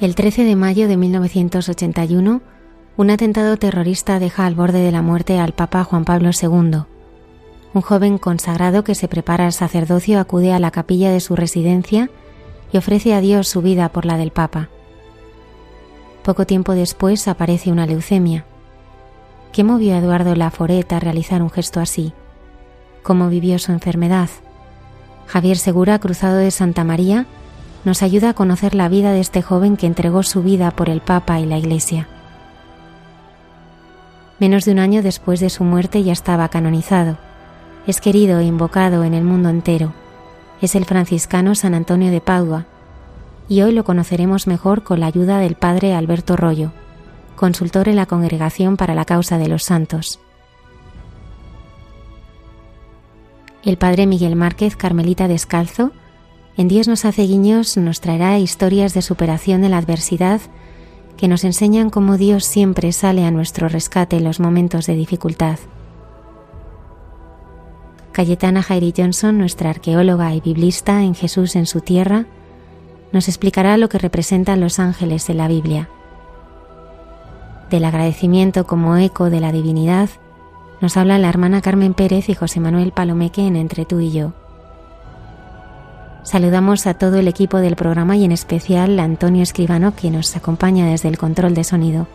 El 13 de mayo de 1981, un atentado terrorista deja al borde de la muerte al Papa Juan Pablo II. Un joven consagrado que se prepara al sacerdocio acude a la capilla de su residencia y ofrece a Dios su vida por la del Papa. Poco tiempo después aparece una leucemia. ¿Qué movió a Eduardo Laforet a realizar un gesto así? ¿Cómo vivió su enfermedad? Javier Segura, cruzado de Santa María, nos ayuda a conocer la vida de este joven que entregó su vida por el Papa y la Iglesia. Menos de un año después de su muerte ya estaba canonizado. Es querido e invocado en el mundo entero. Es el franciscano San Antonio de Padua, y hoy lo conoceremos mejor con la ayuda del padre Alberto Rollo, consultor en la Congregación para la Causa de los Santos. El padre Miguel Márquez Carmelita Descalzo en Dios nos hace guiños nos traerá historias de superación de la adversidad que nos enseñan cómo Dios siempre sale a nuestro rescate en los momentos de dificultad. Cayetana Jairi Johnson, nuestra arqueóloga y biblista en Jesús en su tierra, nos explicará lo que representan los ángeles en la Biblia. Del agradecimiento como eco de la divinidad, nos habla la hermana Carmen Pérez y José Manuel Palomeque en Entre tú y yo. Saludamos a todo el equipo del programa y en especial a Antonio Escribano, quien nos acompaña desde el control de sonido.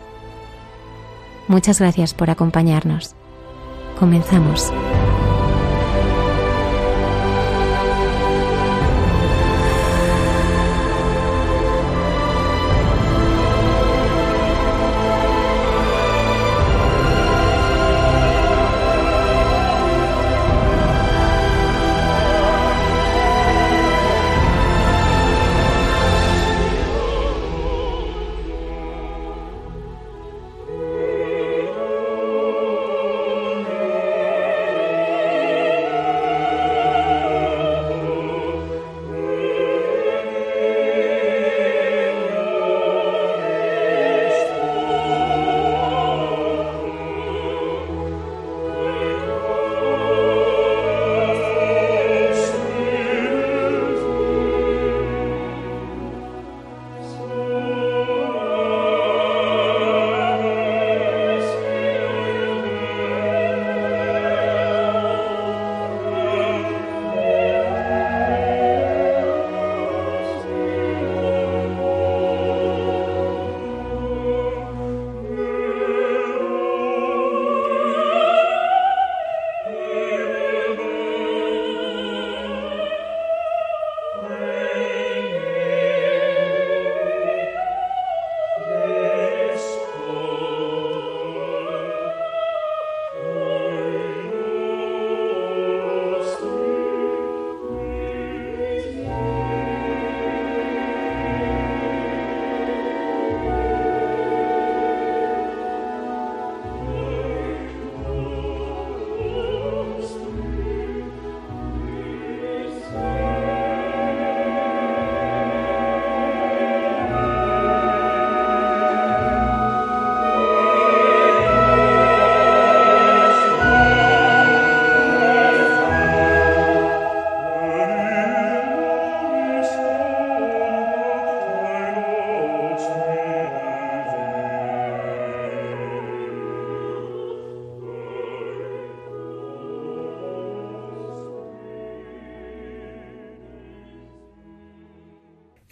Muchas gracias por acompañarnos. Comenzamos.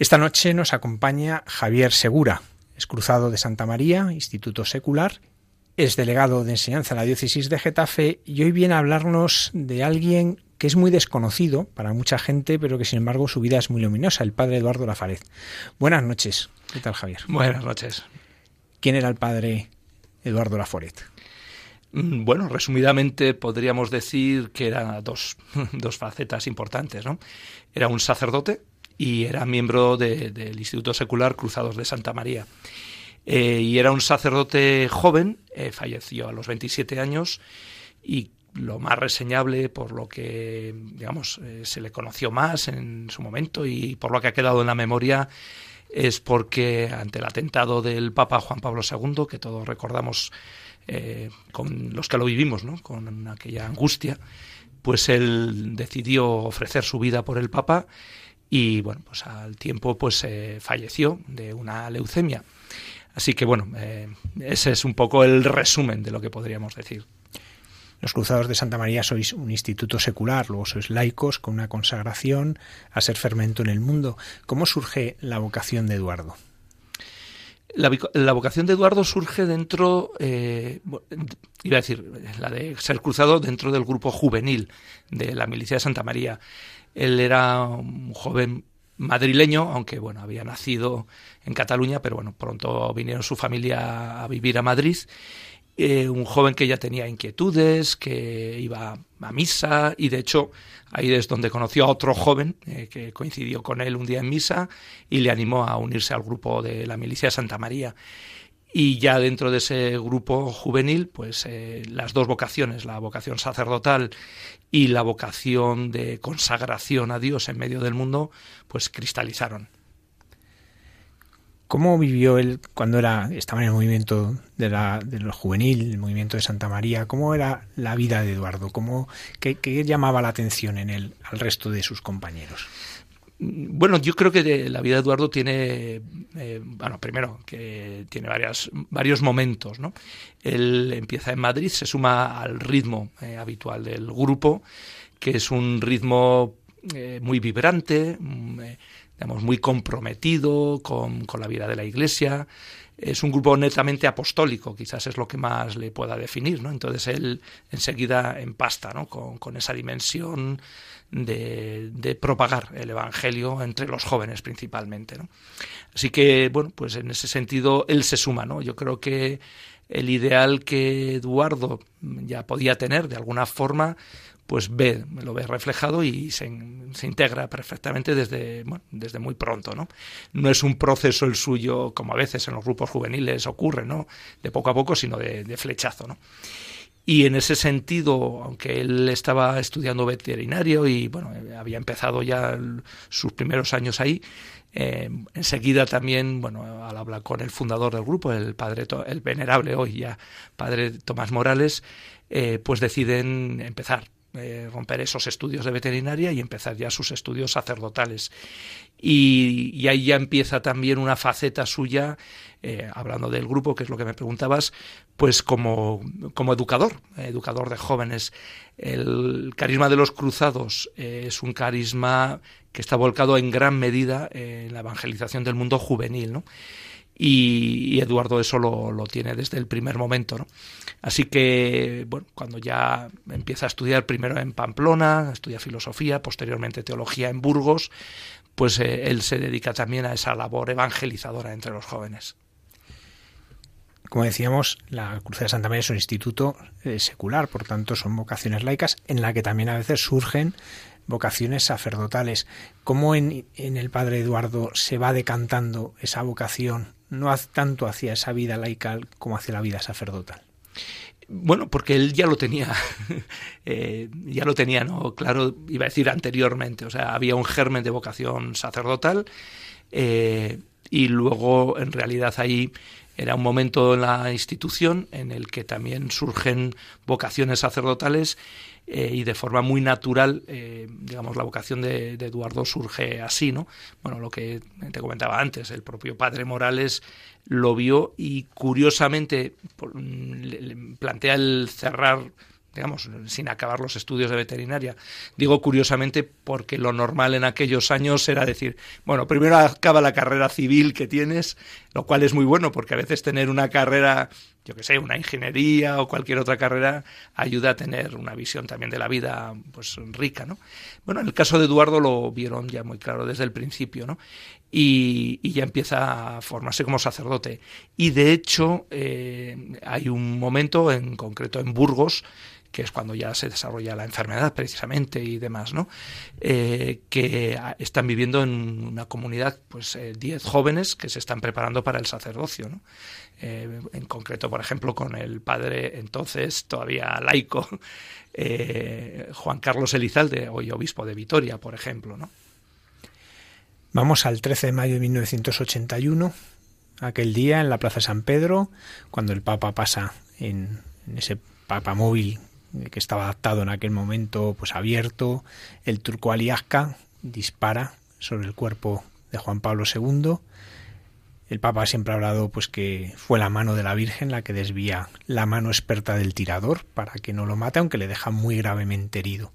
Esta noche nos acompaña Javier Segura, es cruzado de Santa María, Instituto Secular, es delegado de enseñanza en la diócesis de Getafe y hoy viene a hablarnos de alguien que es muy desconocido para mucha gente, pero que sin embargo su vida es muy luminosa, el padre Eduardo Lafared. Buenas noches. ¿Qué tal, Javier? Buenas noches. ¿Quién era el padre Eduardo Laforet? Mm, bueno, resumidamente podríamos decir que eran dos, dos facetas importantes. ¿no? Era un sacerdote y era miembro del Instituto Secular Cruzados de Santa María. Eh, y era un sacerdote joven, eh, falleció a los 27 años y lo más reseñable por lo que digamos eh, se le conoció más en su momento y por lo que ha quedado en la memoria es porque ante el atentado del Papa Juan Pablo II que todos recordamos con los que lo vivimos ¿no? con aquella angustia pues él decidió ofrecer su vida por el Papa y bueno, pues al tiempo pues eh, falleció de una leucemia. Así que bueno, eh, ese es un poco el resumen de lo que podríamos decir. Los Cruzados de Santa María sois un instituto secular, luego sois laicos con una consagración a ser fermento en el mundo. ¿Cómo surge la vocación de Eduardo? La, vocación de Eduardo surge dentro, eh, iba a decir, la de ser cruzado dentro del grupo juvenil de la milicia de Santa María. Él era un joven madrileño, aunque bueno, había nacido en Cataluña, pero bueno, pronto vinieron su familia a vivir a Madrid. Eh, un joven que ya tenía inquietudes, que iba a misa y de hecho ahí es donde conoció a otro joven eh, que coincidió con él un día en misa y le animó a unirse al grupo de la milicia de Santa María. Y ya dentro de ese grupo juvenil, pues eh, las dos vocaciones, la vocación sacerdotal y la vocación de consagración a Dios en medio del mundo, pues cristalizaron. ¿Cómo vivió él cuando era, estaba en el movimiento de, la, juvenil, el movimiento de Santa María? ¿Cómo era la vida de Eduardo? ¿Cómo, qué llamaba la atención en él al resto de sus compañeros? Bueno, yo creo que la vida de Eduardo tiene, eh, bueno, primero que tiene varias, varios momentos, ¿no? Él empieza en Madrid, se suma al ritmo eh, habitual del grupo, que es un ritmo eh, muy vibrante, mm, digamos, muy comprometido con, con la vida de la Iglesia, es un grupo netamente apostólico, quizás es lo que más le pueda definir, ¿no? Entonces él enseguida empasta, ¿no? Con, con esa dimensión de, de, propagar el Evangelio entre los jóvenes principalmente, ¿no? Así que, bueno, pues en ese sentido él se suma, ¿no? Yo creo que el ideal que Eduardo ya podía tener de alguna forma pues ve, lo ve reflejado y se, integra perfectamente desde, desde muy pronto, ¿no? No es un proceso el suyo, como a veces en los grupos juveniles ocurre, ¿no? De poco a poco, sino de, de flechazo, ¿no? Y en ese sentido, aunque él estaba estudiando veterinario y bueno, había empezado ya sus primeros años ahí, eh, enseguida también, bueno, al hablar con el fundador del grupo, el padre, el venerable hoy ya, padre Tomás Morales, eh, pues deciden empezar eh, romper esos estudios de veterinaria y empezar ya sus estudios sacerdotales. Y, ahí ya empieza también una faceta suya, eh, hablando del grupo, que es lo que me preguntabas, pues como, como educador, educador de jóvenes. El carisma de los cruzados eh, es un carisma que está volcado en gran medida en la evangelización del mundo juvenil, ¿no? y, Eduardo eso lo, tiene desde el primer momento. ¿no? Así que, bueno, cuando ya empieza a estudiar primero en Pamplona, estudia filosofía, posteriormente teología en Burgos, pues eh, él se dedica también a esa labor evangelizadora entre los jóvenes. Como decíamos, la Cruz de Santa María es un instituto eh, secular, por tanto son vocaciones laicas en la que también a veces surgen vocaciones sacerdotales. ¿Cómo en, en el Padre Eduardo se va decantando esa vocación no tanto hacia esa vida laica como hacia la vida sacerdotal? Bueno, porque él ya lo tenía, eh, ya lo tenía, ¿no? Claro, iba a decir anteriormente, o sea, había un germen de vocación sacerdotal eh, y luego en realidad ahí era un momento en la institución en el que también surgen vocaciones sacerdotales eh, y de forma muy natural, eh, digamos, la vocación de, Eduardo surge así, ¿no? Bueno, lo que te comentaba antes, el propio padre Morales lo vio y curiosamente plantea el cerrar digamos, sin acabar los estudios de veterinaria. Digo curiosamente porque lo normal en aquellos años era decir, bueno, primero acaba la carrera civil que tienes, lo cual es muy bueno porque a veces tener una carrera, yo que sé, una ingeniería o cualquier otra carrera ayuda a tener una visión también de la vida pues rica, ¿no? Bueno, en el caso de Eduardo lo vieron ya muy claro desde el principio, ¿no? Y, ya empieza a formarse como sacerdote. Y de hecho eh, hay un momento en concreto en Burgos que es cuando ya se desarrolla la enfermedad precisamente y demás, ¿no? Eh, que están viviendo en una comunidad, pues 10 eh, jóvenes que se están preparando para el sacerdocio, ¿no? Eh, en concreto, por ejemplo, con el padre entonces todavía laico, Juan Carlos Elizalde, hoy obispo de Vitoria, por ejemplo, ¿no? Vamos al 13 de mayo de 1981, aquel día en la Plaza San Pedro, cuando el Papa pasa en, en ese papamóvil que estaba adaptado en aquel momento, pues abierto, el turco Aliasca dispara sobre el cuerpo de Juan Pablo II. El Papa siempre ha hablado pues que fue la mano de la Virgen la que desvía la mano experta del tirador para que no lo mate, aunque le deja muy gravemente herido.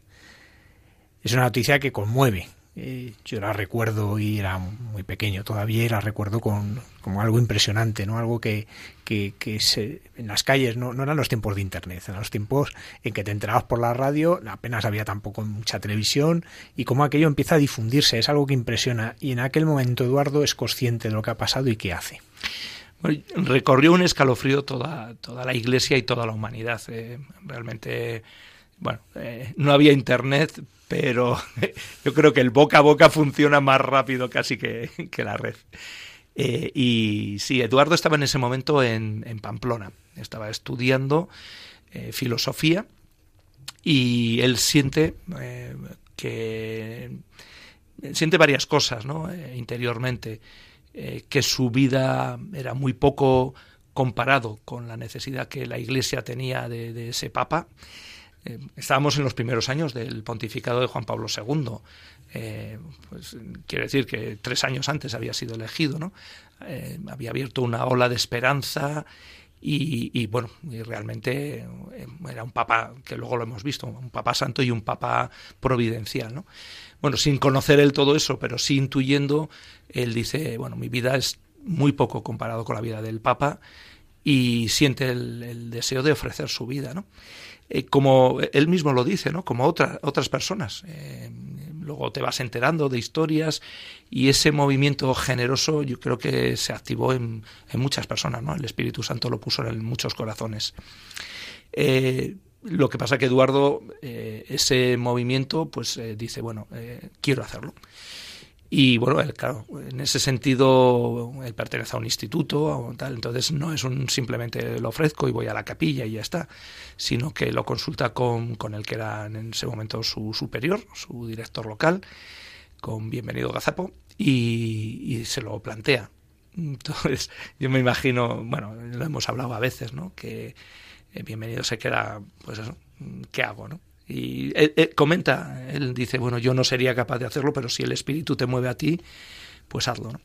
Es una noticia que conmueve eh, yo la recuerdo y era muy pequeño todavía y la recuerdo con, como algo impresionante, ¿no? Algo que, que, se, en las calles no, no eran los tiempos de internet, eran los tiempos en que te enterabas por la radio, apenas había tampoco mucha televisión y cómo aquello empieza a difundirse, es algo que impresiona y en aquel momento Eduardo es consciente de lo que ha pasado y qué hace. recorrió un escalofrío toda, toda la iglesia y toda la humanidad. Eh, realmente, bueno, eh, no había internet, pero yo creo que el boca a boca funciona más rápido casi que, la red. Eh, y sí, Eduardo estaba en ese momento en, Pamplona, estaba estudiando eh, filosofía y él siente eh, que siente varias cosas ¿no? interiormente, que su vida era muy poco comparado con la necesidad que la Iglesia tenía de ese Papa eh, estábamos en los primeros años del pontificado de Juan Pablo II. Eh, pues, quiere decir que tres años antes había sido elegido, ¿no? Eh, había abierto una ola de esperanza y, bueno, y realmente era un papa, que luego lo hemos visto, un papa santo y un papa providencial, ¿no? Bueno, sin conocer él todo eso, pero sí intuyendo, él dice, bueno, mi vida es muy poco comparado con la vida del papa y siente el, el deseo de ofrecer su vida, ¿no? Eh, como él mismo lo dice, ¿no? Como otras personas. Eh, luego te vas enterando de historias y ese movimiento generoso yo creo que se activó en, muchas personas, ¿no? El Espíritu Santo lo puso en muchos corazones. Eh, lo que pasa que Eduardo, ese movimiento, pues dice, bueno, quiero hacerlo. Y bueno, claro, en ese sentido, él pertenece a un instituto o tal, entonces no es un simplemente lo ofrezco y voy a la capilla y ya está, sino que lo consulta con, con el que era en ese momento su superior, su director local, con Bienvenido Gazapo, y, se lo plantea. Entonces, yo me imagino, bueno, lo hemos hablado a veces, ¿no? Que eh, Bienvenido se queda, pues eso, ¿qué hago, no? Y comenta, él dice, bueno, yo no sería capaz de hacerlo, pero si el espíritu te mueve a ti, pues hazlo.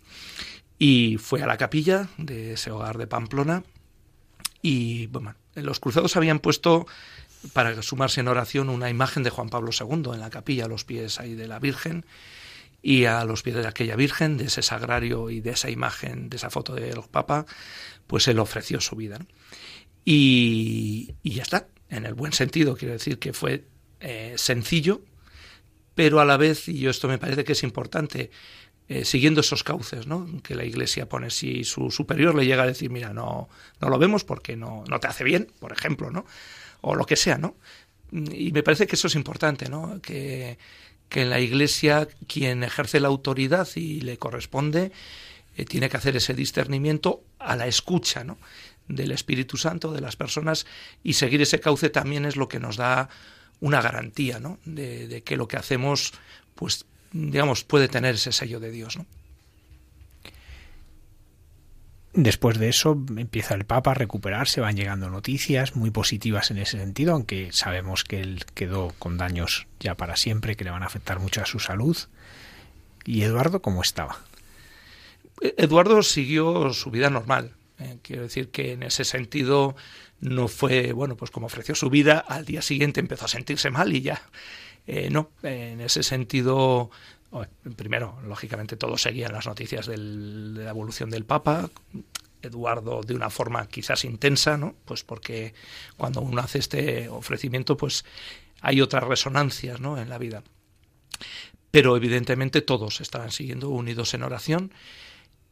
Y fue a la capilla de ese hogar de Pamplona y bueno, los cruzados habían puesto para sumarse en oración una imagen de Juan Pablo II en la capilla, a los pies ahí de la Virgen y a los pies de aquella Virgen, de ese sagrario y de esa imagen, de esa foto del Papa, pues él ofreció su vida. Y, y ya está, en el buen sentido, quiero decir que fue eh, sencillo, pero a la vez, y esto me parece que es importante, eh, siguiendo esos cauces ¿no? que la Iglesia pone. Si su superior le llega a decir, mira, no, no lo vemos porque no, no te hace bien, por ejemplo, ¿no? o lo que sea, ¿no? Y me parece que eso es importante, ¿no? que, que en la Iglesia quien ejerce la autoridad y le corresponde eh, tiene que hacer ese discernimiento a la escucha, ¿no? del Espíritu Santo, de las personas, y seguir ese cauce también es lo que nos da una garantía ¿no? de, que lo que hacemos, pues, digamos, puede tener ese sello de Dios. ¿no? Después de eso empieza el Papa a recuperarse, van llegando noticias muy positivas en ese sentido, aunque sabemos que él quedó con daños ya para siempre, que le van a afectar mucho a su salud. ¿Y Eduardo cómo estaba? Eduardo siguió su vida normal. quiero decir que en ese sentido no fue, bueno, pues como ofreció su vida, al día siguiente empezó a sentirse mal y ya. no, en ese sentido primero, lógicamente, todos seguían las noticias de la evolución del Papa. Eduardo de una forma quizás intensa, ¿no? Pues porque cuando uno hace este ofrecimiento, pues hay otras resonancias, ¿no? En la vida. Pero evidentemente todos estaban siguiendo unidos en oración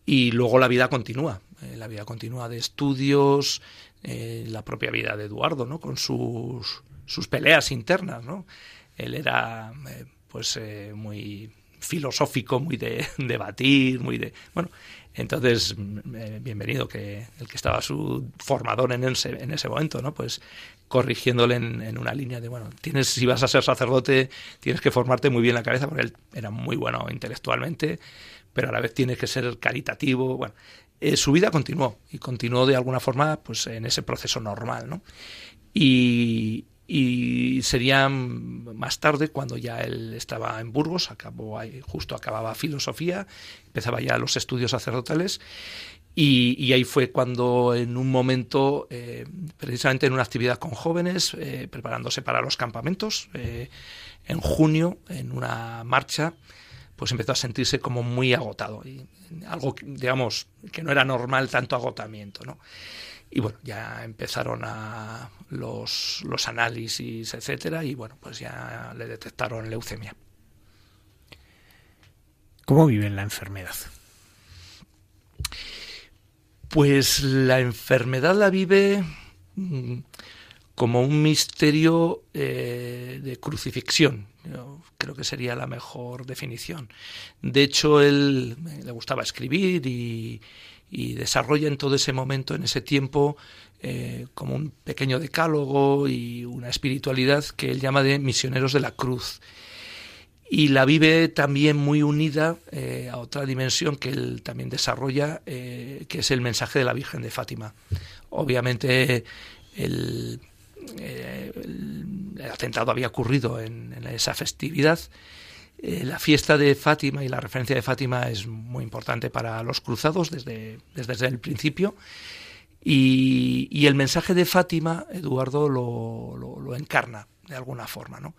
y luego la vida continúa, eh, la vida continúa de estudios, eh, la propia vida de Eduardo, ¿no? Con sus, sus peleas internas, ¿no? Él era, eh, pues, muy filosófico, muy de debatir, muy de... Bueno, entonces, eh, bienvenido que el que estaba su formador en ese, en ese momento, ¿no? Pues corrigiéndole en, una línea de, bueno, tienes, si vas a ser sacerdote, tienes que formarte muy bien la cabeza, porque él era muy bueno intelectualmente, pero a la vez tienes que ser caritativo, bueno. Eh, su vida continuó y continuó de alguna forma pues en ese proceso normal, ¿no? Y, sería más tarde cuando ya él estaba en Burgos, acabó justo acababa filosofía, empezaba ya los estudios sacerdotales y, ahí fue cuando en un momento, eh, precisamente en una actividad con jóvenes, eh, preparándose para los campamentos, en junio, en una marcha, pues empezó a sentirse como muy agotado y algo, digamos, que no era normal tanto agotamiento, ¿no? Y bueno, ya empezaron a los, los análisis, etcétera, y bueno, pues ya le detectaron leucemia. ¿Cómo vive la enfermedad? Pues la enfermedad la vive mm, como un misterio eh, de crucifixión. creo que sería la mejor definición. De hecho, él le gustaba escribir y, y desarrolla en todo ese momento, en ese tiempo, eh, como un pequeño decálogo y una espiritualidad que él llama de misioneros de la cruz. Y la vive también muy unida eh, a otra dimensión que él también desarrolla, eh, que es el mensaje de la Virgen de Fátima. Obviamente el, atentado había ocurrido en esa festividad, eh, la fiesta de Fátima y la referencia de Fátima es muy importante para los cruzados desde, desde, el principio. Y, el mensaje de Fátima, Eduardo lo, lo, encarna de alguna forma, ¿no?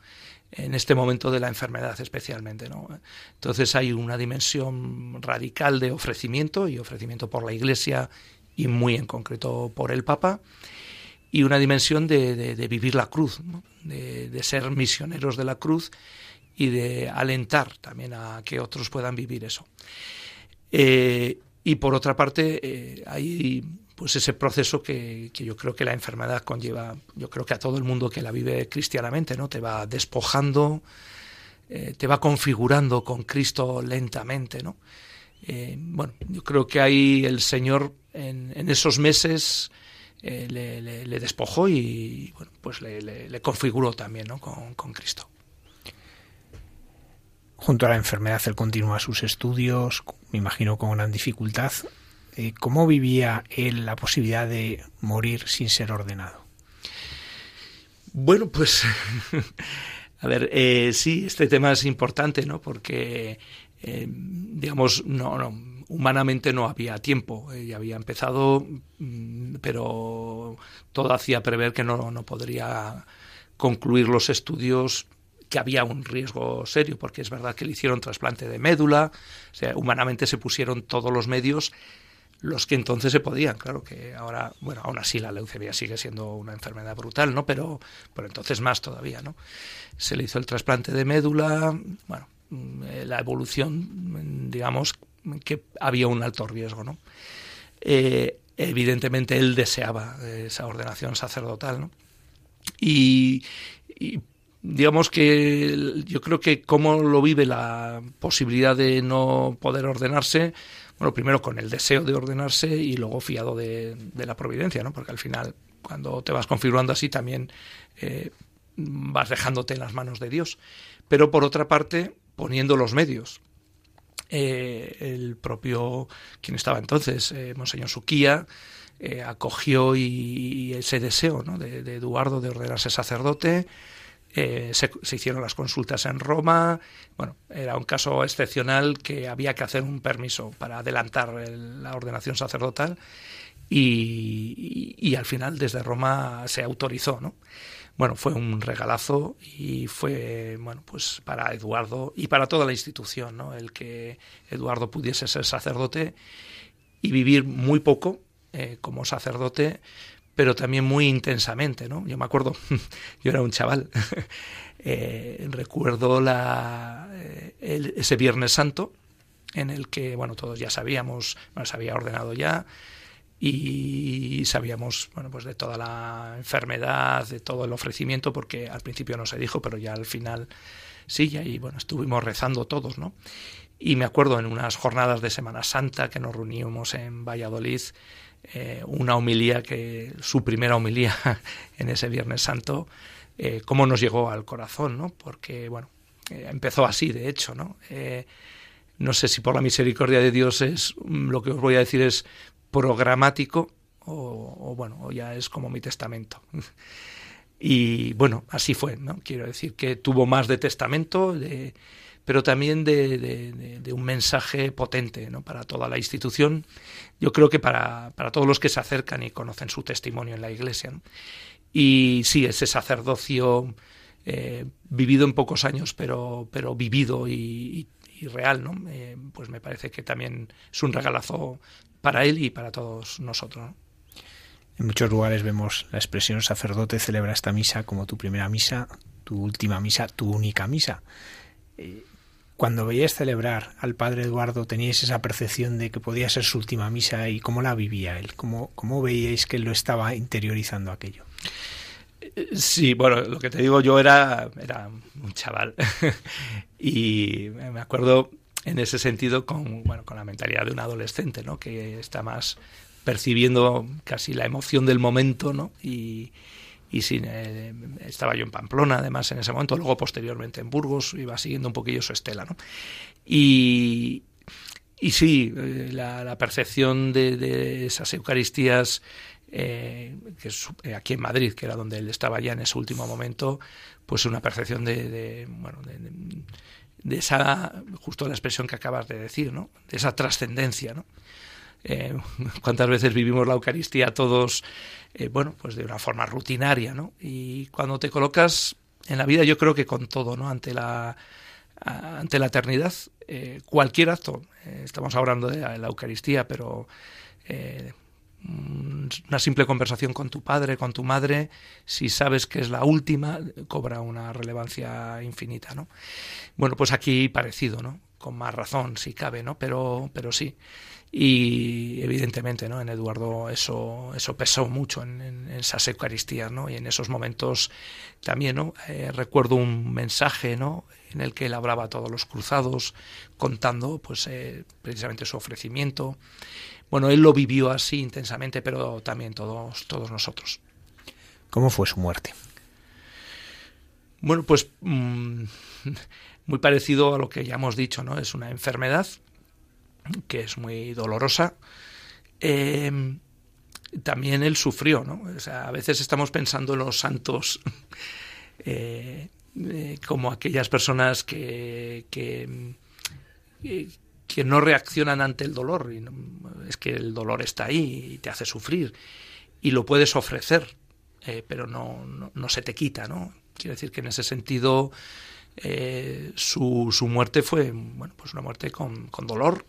En este momento de la enfermedad especialmente, ¿no? Entonces hay una dimensión radical de ofrecimiento y ofrecimiento por la Iglesia y muy en concreto por el Papa y una dimensión de, vivir la cruz, de, ser misioneros de la cruz y de alentar también a que otros puedan vivir eso. Eh, y por otra parte, eh, hay pues ese proceso que, yo creo que la enfermedad conlleva, yo creo que a todo el mundo que la vive cristianamente, ¿no? Te va despojando, eh, te va configurando con Cristo lentamente, ¿no? bueno, yo creo que ahí el Señor en, esos meses le, despojó y bueno, pues le, configuró también ¿no? con, con Cristo. Junto a la enfermedad, él continúa sus estudios, me imagino con gran dificultad. Eh, ¿Cómo vivía él la posibilidad de morir sin ser ordenado? Bueno, pues, a ver, eh, sí, este tema es importante, ¿no? Porque, eh, digamos, no, no, humanamente no había tiempo. ya había empezado, mm, pero todo hacía prever que no, no podría concluir los estudios que había un riesgo serio, porque es verdad que le hicieron trasplante de médula, o sea, humanamente se pusieron todos los medios los que entonces se podían, claro que ahora, bueno, aún así la leucemia sigue siendo una enfermedad brutal, ¿no? Pero, pero entonces más todavía, ¿no? Se le hizo el trasplante de médula, bueno, mm, eh, la evolución, digamos, que había un alto riesgo, ¿no? Eh, evidentemente él deseaba esa ordenación sacerdotal, ¿no? Y, digamos que yo creo que cómo lo vive la posibilidad de no poder ordenarse, bueno, primero con el deseo de ordenarse y luego fiado de, la providencia, ¿no? Porque al final, cuando te vas configurando así, también eh, vas dejándote en las manos de Dios. Pero por otra parte, poniendo los medios. Eh, el propio, quien estaba entonces, eh, Monseñor Suquía, acogió y, ese deseo ¿no? de, Eduardo de ordenarse sacerdote, eh, se, hicieron las consultas en Roma. Bueno, era un caso excepcional que había que hacer un permiso para adelantar la ordenación sacerdotal. y, al final desde Roma se autorizó, ¿no? Bueno, fue un regalazo y fue, bueno, pues para Eduardo y para toda la institución, ¿no? El que Eduardo pudiese ser sacerdote y vivir muy poco eh, como sacerdote, pero también muy intensamente, ¿no? Yo me acuerdo, yo era un chaval, eh, recuerdo la, eh, ese Viernes Santo en el que, bueno, todos ya sabíamos, se había ordenado ya, y sabíamos bueno pues de toda la enfermedad de todo el ofrecimiento porque al principio no se dijo pero ya al final sí y ahí bueno estuvimos rezando todos no y me acuerdo en unas jornadas de Semana Santa que nos reuníamos en Valladolid eh, una homilía que su primera homilía en ese Viernes Santo eh, cómo nos llegó al corazón no porque bueno eh, empezó así de hecho no no sé si por la misericordia de Dios es lo que os voy a decir es programático o, bueno, o ya es como mi testamento. Y bueno, así fue, ¿no? Quiero decir que tuvo más de testamento, de, pero también de, un mensaje potente ¿no? para toda la institución. Yo creo que para, para, todos los que se acercan y conocen su testimonio en la iglesia. Y sí, ese sacerdocio eh, vivido en pocos años, pero, pero vivido y, real, ¿no? Eh, pues me parece que también es un regalazo para él y para todos nosotros. En muchos lugares vemos la expresión sacerdote celebra esta misa como tu primera misa, tu última misa, tu única misa. Eh, cuando veías celebrar al padre Eduardo, ¿teníais esa percepción de que podía ser su última misa y cómo la vivía él? ¿Cómo, cómo veíais que él lo estaba interiorizando aquello? Sí, bueno, lo que te digo, yo era, era un chaval y me acuerdo en ese sentido con, bueno, con la mentalidad de un adolescente, ¿no? que está más percibiendo casi la emoción del momento, ¿no? Y, y eh, estaba yo en Pamplona, además, en ese momento, luego posteriormente en Burgos, iba siguiendo un poquillo su estela, ¿no? Y, y sí, eh, la, percepción de, esas Eucaristías, eh, que es aquí en Madrid, que era donde él estaba ya en ese último momento, pues una percepción de, bueno, de, esa, justo la expresión que acabas de decir, ¿no? De esa trascendencia, ¿no? Eh, cuántas veces vivimos la Eucaristía todos, eh, bueno, pues de una forma rutinaria, ¿no? Y cuando te colocas en la vida, yo creo que con todo, ¿no? Ante la, ante la eternidad, eh, cualquier acto, estamos hablando de la, Eucaristía, pero una simple conversación con tu padre, con tu madre, si sabes que es la última, cobra una relevancia infinita, ¿no? Bueno, pues aquí parecido, ¿no? Con más razón, si cabe, ¿no? Pero, pero sí. Y evidentemente, ¿no? En Eduardo eso, eso pesó mucho en, esas Eucaristías, ¿no? Y en esos momentos también, ¿no? Eh, recuerdo un mensaje, ¿no? En el que él hablaba a todos los cruzados, contando, pues, eh, precisamente su ofrecimiento. Bueno, él lo vivió así intensamente, pero también todos, todos nosotros. ¿Cómo fue su muerte? Bueno, pues mm, muy parecido a lo que ya hemos dicho, ¿no? Es una enfermedad que es muy dolorosa. Em, también él sufrió, ¿no? O sea, a veces estamos pensando en los santos eh, eh, como aquellas personas que, que, eh, que no reaccionan ante el dolor. Y es que el dolor está ahí y te hace sufrir. Y lo puedes ofrecer, eh, pero no, no, se te quita, ¿no? Quiero decir que en ese sentido eh, su, su, muerte fue bueno, pues una muerte con, con dolor,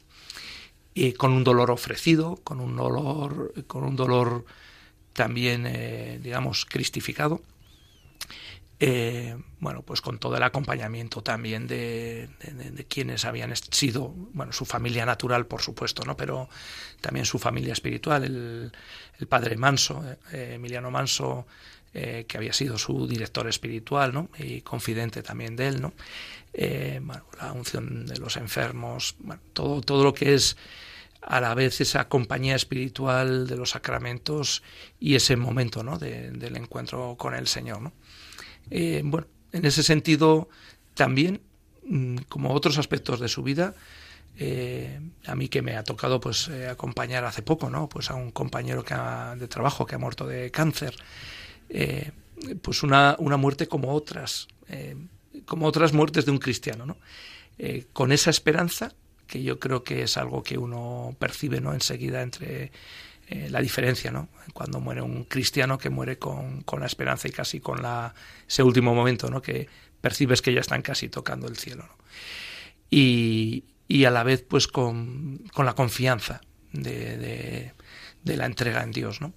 y con un dolor ofrecido, con un dolor, con un dolor también, eh, digamos, cristificado. Eh, bueno, pues con todo el acompañamiento también de, quienes habían sido, bueno, su familia natural, por supuesto, ¿no? Pero también su familia espiritual, el, padre Manso, eh, Emiliano Manso, eh, que había sido su director espiritual, ¿no? Y confidente también de él, ¿no? bueno, la unción de los enfermos, todo, todo lo que es a la vez esa compañía espiritual de los sacramentos y ese momento, ¿no? del encuentro con el Señor, ¿no? Eh, bueno, en ese sentido, también, mm, como otros aspectos de su vida, eh, a mí que me ha tocado pues eh, acompañar hace poco, ¿no? Pues a un compañero que de trabajo que ha muerto de cáncer, pues una, una, muerte como otras, como otras muertes de un cristiano, ¿no? con esa esperanza que yo creo que es algo que uno percibe, ¿no? Enseguida entre eh, la diferencia, ¿no? Cuando muere un cristiano que muere con, con la esperanza y casi con la, ese último momento, ¿no? Que percibes que ya están casi tocando el cielo. Y, y a la vez, pues, con, con la confianza de, de, la entrega en Dios, ¿no?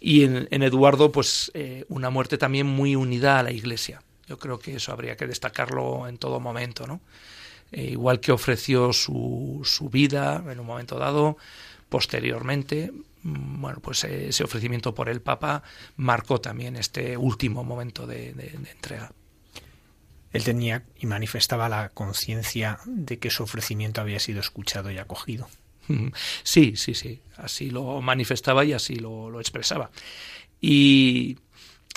Y en, Eduardo, pues, eh, una muerte también muy unida a la Iglesia. Yo creo que eso habría que destacarlo en todo momento, ¿no? Eh, igual que ofreció su, su vida en un momento dado, posteriormente, bueno, pues ese ofrecimiento por el Papa marcó también este último momento de, de, de entrega. Él tenía y manifestaba la conciencia de que su ofrecimiento había sido escuchado y acogido. Sí, sí, sí, así lo manifestaba y así lo, lo expresaba. Y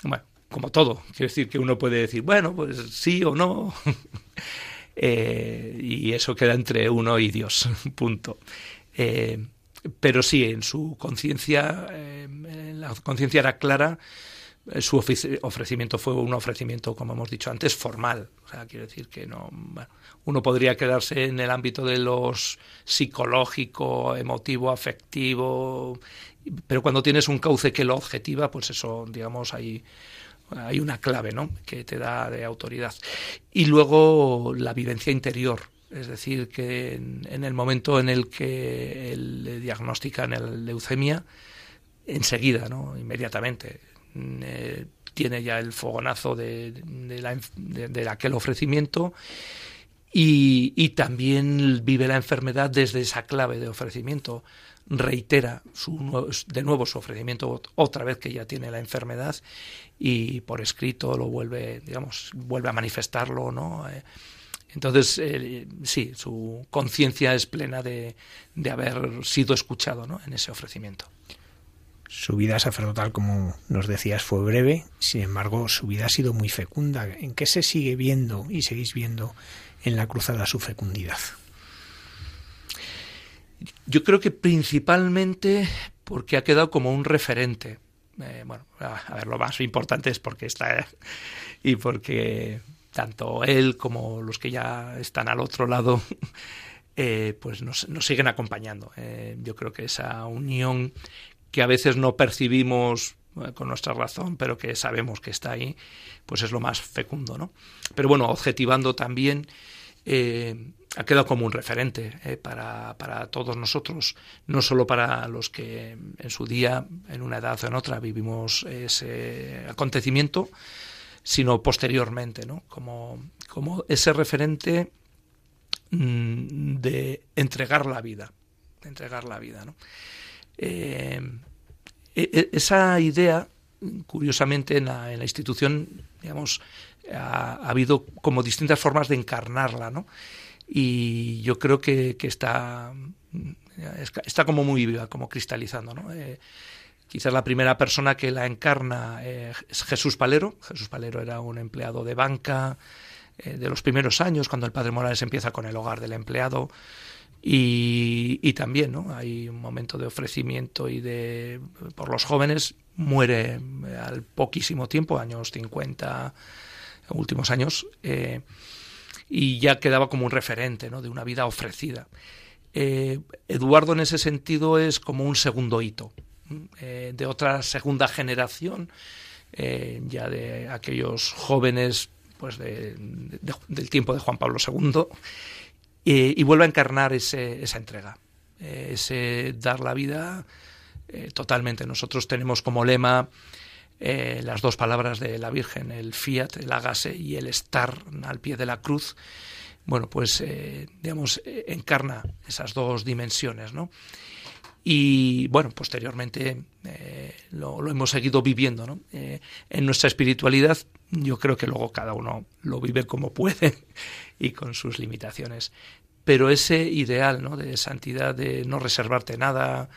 bueno, como todo, quiero decir que uno puede decir, bueno, pues sí o no. eh, y eso queda entre uno y Dios, punto. Eh, pero sí, en su conciencia, eh, la conciencia era clara, eh, su ofrecimiento fue un ofrecimiento, como hemos dicho antes, formal. O sea, quiero decir que no. Uno podría quedarse en el ámbito de los psicológico, emotivo, afectivo, pero cuando tienes un cauce que lo objetiva, pues eso, digamos, hay, hay una clave, ¿no? Que te da de autoridad. Y luego la vivencia interior. Es decir, que en, el momento en el que le diagnostican el leucemia, enseguida, ¿no? Inmediatamente eh, tiene ya el fogonazo la, de, de aquel ofrecimiento y, y, también vive la enfermedad desde esa clave de ofrecimiento. Reitera su, de nuevo su ofrecimiento otra vez que ya tiene la enfermedad y por escrito lo vuelve, digamos, vuelve a manifestarlo, ¿no? Eh, entonces, eh, sí, su conciencia es plena de, de, haber sido escuchado ¿no? en ese ofrecimiento. Su vida sacerdotal, como nos decías, fue breve, sin embargo, su vida ha sido muy fecunda. ¿En qué se sigue viendo y seguís viendo en la cruzada su fecundidad? Yo creo que principalmente porque ha quedado como un referente. Eh, bueno, a ver, lo más importante es porque está y porque tanto él como los que ya están al otro lado, eh, pues nos, siguen acompañando. Eh, yo creo que esa unión que a veces no percibimos eh, con nuestra razón, pero que sabemos que está ahí, pues es lo más fecundo, ¿no? Pero bueno, objetivando también, ha quedado como un referente para, para, todos nosotros, no solo para los que en su día, en una edad o en otra, vivimos ese acontecimiento, sino posteriormente, ¿no? Como, como ese referente mmm, de entregar la vida, de entregar la vida, ¿no? Eh, esa idea, curiosamente, en la, en la institución, digamos, ha, ha, habido como distintas formas de encarnarla, ¿no? Y yo creo que, que está, está como muy viva, como cristalizando, ¿no? Eh, quizás la primera persona que la encarna eh, es Jesús Palero. Jesús Palero era un empleado de banca eh, de los primeros años, cuando el padre Morales empieza con el hogar del empleado. Y, también ¿no? hay un momento de ofrecimiento y de por los jóvenes muere al poquísimo tiempo años 50 últimos años eh, y ya quedaba como un referente ¿no? de una vida ofrecida eh, Eduardo en ese sentido es como un segundo hito eh, de otra segunda generación ya de aquellos jóvenes pues de, de, del tiempo de Juan Pablo II y, y vuelve a encarnar ese, esa entrega, eh, ese dar la vida eh, totalmente. Nosotros tenemos como lema eh, las dos palabras de la Virgen, el fiat, el hágase y el estar al pie de la cruz. Bueno, pues, eh, digamos, encarna esas dos dimensiones, ¿no? Y bueno, posteriormente eh, lo, hemos seguido viviendo ¿no? eh, en nuestra espiritualidad. Yo creo que luego cada uno lo vive como puede y con sus limitaciones. Pero ese ideal ¿no? de santidad, de no reservarte nada,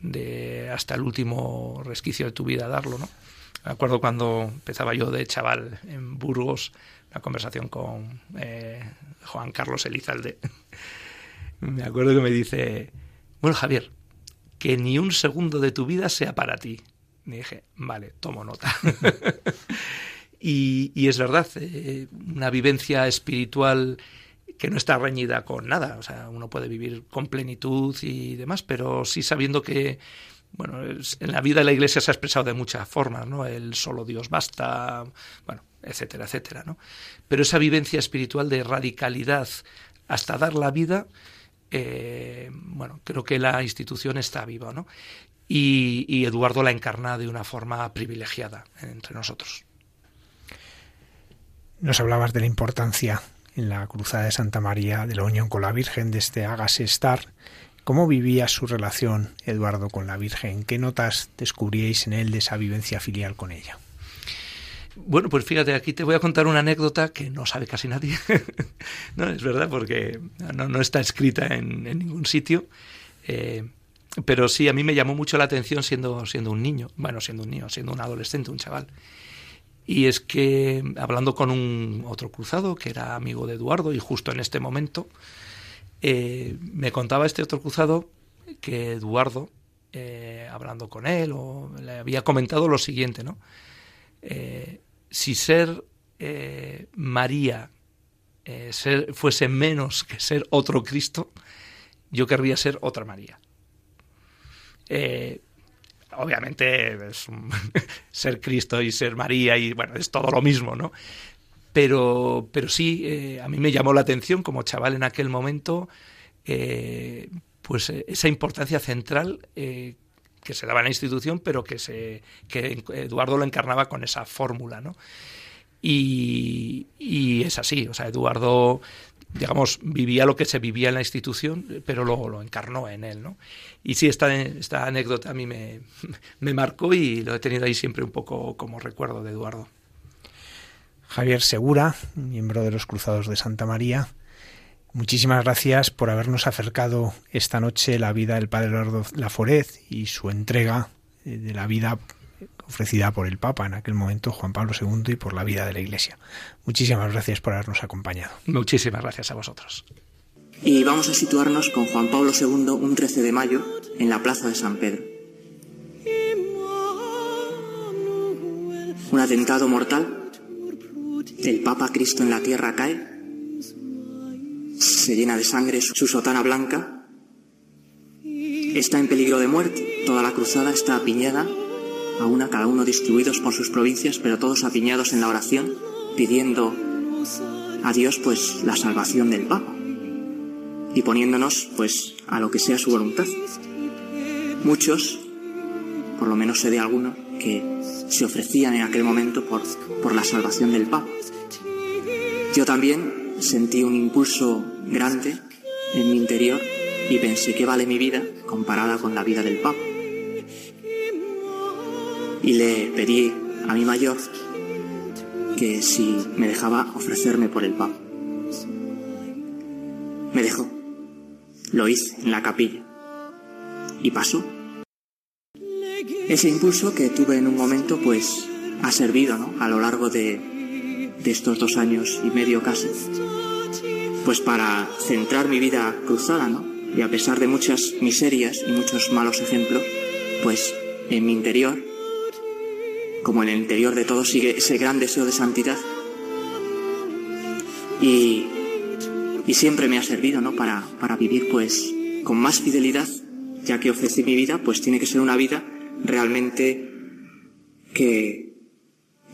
de hasta el último resquicio de tu vida darlo. ¿no? Me acuerdo cuando empezaba yo de chaval en Burgos, una conversación con eh, Juan Carlos Elizalde. me acuerdo que me dice, bueno Javier, que ni un segundo de tu vida sea para ti. Y dije, vale, tomo nota. y, y, es verdad, eh, una vivencia espiritual que no está reñida con nada. O sea, uno puede vivir con plenitud y demás, pero sí sabiendo que bueno, en la vida de la Iglesia se ha expresado de muchas formas, ¿no? El solo Dios basta, bueno, etcétera, etcétera, ¿no? Pero esa vivencia espiritual de radicalidad hasta dar la vida, eh, bueno, creo que la institución está viva, ¿no? Y, Eduardo la encarna de una forma privilegiada entre nosotros. Nos hablabas de la importancia en la Cruzada de Santa María de la unión con la Virgen, de este hágase estar. ¿Cómo vivía su relación Eduardo con la Virgen? ¿Qué notas descubríais en él de esa vivencia filial con ella? Bueno, pues fíjate, aquí te voy a contar una anécdota que no sabe casi nadie. no, es verdad, porque no, está escrita en, ningún sitio. Eh, pero sí, a mí me llamó mucho la atención siendo, siendo un niño, bueno, siendo un niño, siendo un adolescente, un chaval. Y es que hablando con un otro cruzado que era amigo de Eduardo y justo en este momento, eh, me contaba este otro cruzado que Eduardo, eh, hablando con él, o le había comentado lo siguiente, ¿no? Si ser eh, María eh, fuese menos que ser otro Cristo, yo querría ser otra María. Eh, obviamente ser Cristo y ser María y bueno, es todo lo mismo, ¿no? Pero, pero sí, a mí me llamó la atención como chaval en aquel momento, pues esa importancia central se daba en la institución, pero que, se, que Eduardo lo encarnaba con esa fórmula, ¿no? Y, es así, o sea, Eduardo, digamos, vivía lo que se vivía en la institución, pero luego lo encarnó en él, ¿no? Y sí, esta, esta anécdota a mí me, me marcó y lo he tenido ahí siempre un poco como recuerdo de Eduardo. Javier Segura, miembro de los Cruzados de Santa María, Muchísimas gracias por habernos acercado esta noche la vida del Padre Eduardo Laforet y su entrega eh, de la vida ofrecida por el Papa en aquel momento, Juan Pablo II, y por la vida de la Iglesia. Muchísimas gracias por habernos acompañado. Muchísimas gracias a vosotros. Y vamos a situarnos con Juan Pablo II un 13 de mayo en la Plaza de San Pedro. Un atentado mortal. El Papa Cristo en la tierra cae se llena de sangre su sotana blanca, está en peligro de muerte. Toda la cruzada está apiñada, a una cada uno distribuidos por sus provincias, pero todos apiñados en la oración, pidiendo a Dios pues la salvación del Papa y poniéndonos pues a lo que sea su voluntad. Muchos, por lo menos sé de alguno, que se ofrecían en aquel momento por, por la salvación del Papa. Yo también sentí un impulso grande en mi interior y pensé que vale mi vida comparada con la vida del Papa. Y le pedí a mi mayor que si me dejaba ofrecerme por el Papa. Me dejó. Lo hice en la capilla. Y pasó. Ese impulso que tuve en un momento pues ha servido ¿no? a lo largo de de estos dos años y medio casi, pues para centrar mi vida cruzada, ¿no? Y a pesar de muchas miserias y muchos malos ejemplos, pues en mi interior, como en el interior de todo, sigue ese gran deseo de santidad. Y, y siempre me ha servido, ¿no? Para, para vivir, pues, con más fidelidad, ya que ofrecí mi vida, pues tiene que ser una vida realmente que,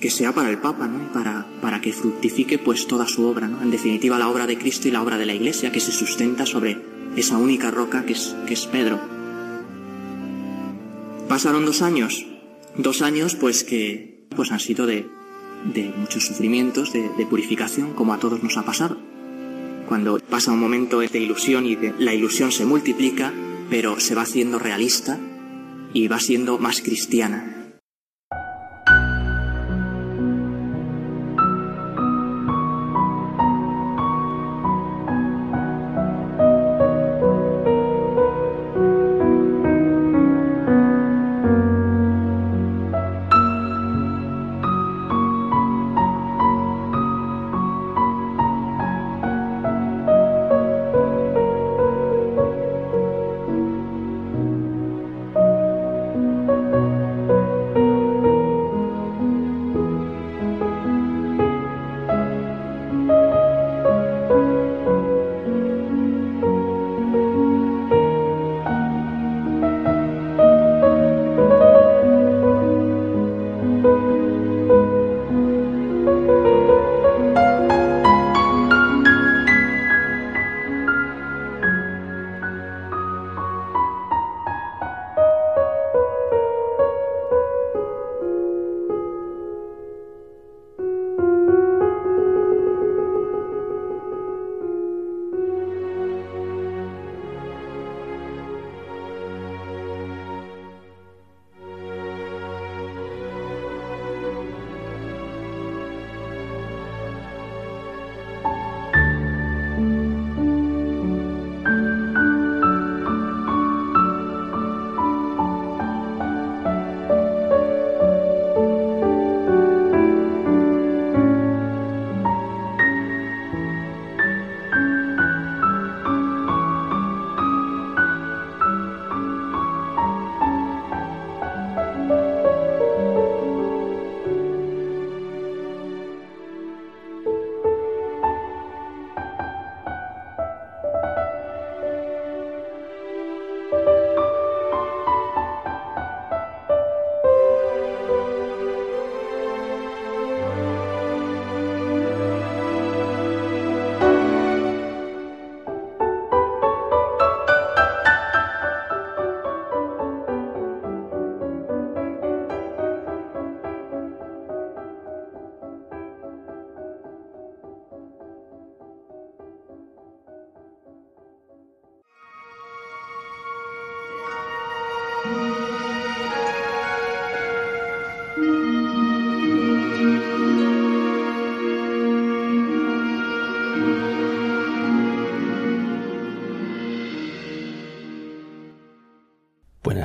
que sea para el Papa, ¿no? Para, para que fructifique pues toda su obra, ¿no? En definitiva la obra de Cristo y la obra de la Iglesia que se sustenta sobre esa única roca que es, que es Pedro. Pasaron dos años, dos años pues que pues han sido de, de muchos sufrimientos, de, de purificación, como a todos nos ha pasado. Cuando pasa un momento de ilusión y de, la ilusión se multiplica, pero se va haciendo realista y va siendo más cristiana,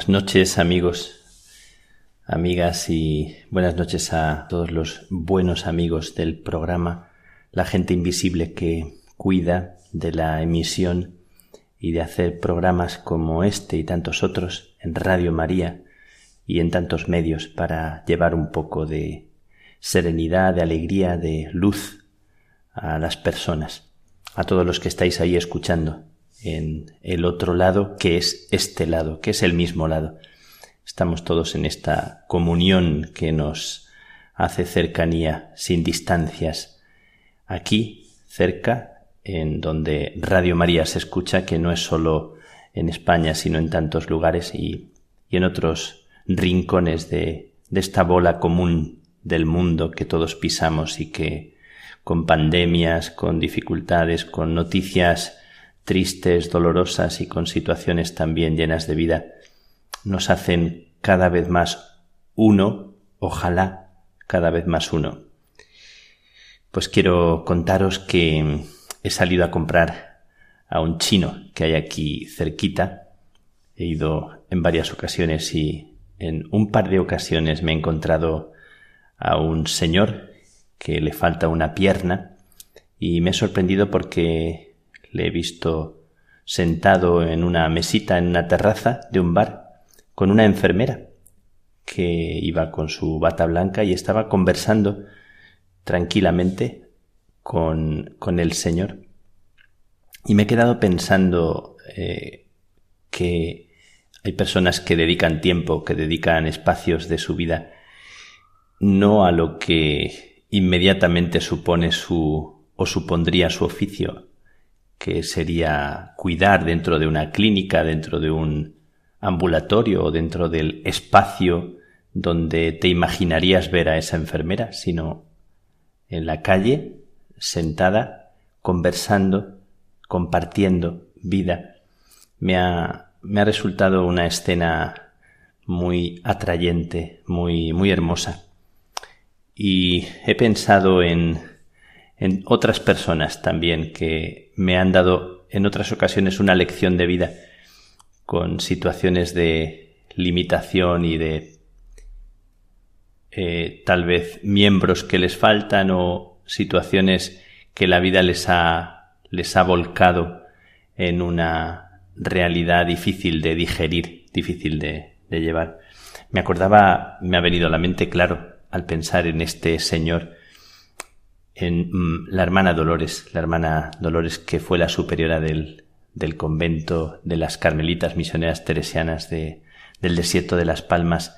Noches amigos, amigas y buenas noches a todos los buenos amigos del programa, la gente invisible que cuida de la emisión y de hacer programas como este y tantos otros en Radio María y en tantos medios para llevar un poco de serenidad, de alegría, de luz a las personas, a todos los que estáis ahí escuchando en el otro lado, que es este lado, que es el mismo lado. Estamos todos en esta comunión que nos hace cercanía sin distancias. Aquí, cerca, en donde Radio María se escucha, que no es solo en España, sino en tantos lugares y, y en otros rincones de, de esta bola común del mundo que todos pisamos y que con pandemias, con dificultades, con noticias tristes, dolorosas y con situaciones también llenas de vida, nos hacen cada vez más uno, ojalá cada vez más uno. Pues quiero contaros que he salido a comprar a un chino que hay aquí cerquita. He ido en varias ocasiones y en un par de ocasiones me he encontrado a un señor que le falta una pierna y me he sorprendido porque le he visto sentado en una mesita en una terraza de un bar con una enfermera que iba con su bata blanca y estaba conversando tranquilamente con, con el Señor. Y me he quedado pensando eh, que hay personas que dedican tiempo, que dedican espacios de su vida no a lo que inmediatamente supone su o supondría su oficio, que sería cuidar dentro de una clínica, dentro de un ambulatorio o dentro del espacio donde te imaginarías ver a esa enfermera, sino en la calle, sentada, conversando, compartiendo vida. Me ha, me ha resultado una escena muy atrayente, muy, muy hermosa. Y he pensado en en otras personas también que me han dado en otras ocasiones una lección de vida con situaciones de limitación y de eh, tal vez miembros que les faltan o situaciones que la vida les ha, les ha volcado en una realidad difícil de digerir, difícil de, de llevar. Me acordaba, me ha venido a la mente claro al pensar en este señor en mm, la hermana Dolores, la hermana Dolores que fue la superiora del, del convento de las Carmelitas Misioneras Teresianas de, del desierto de las Palmas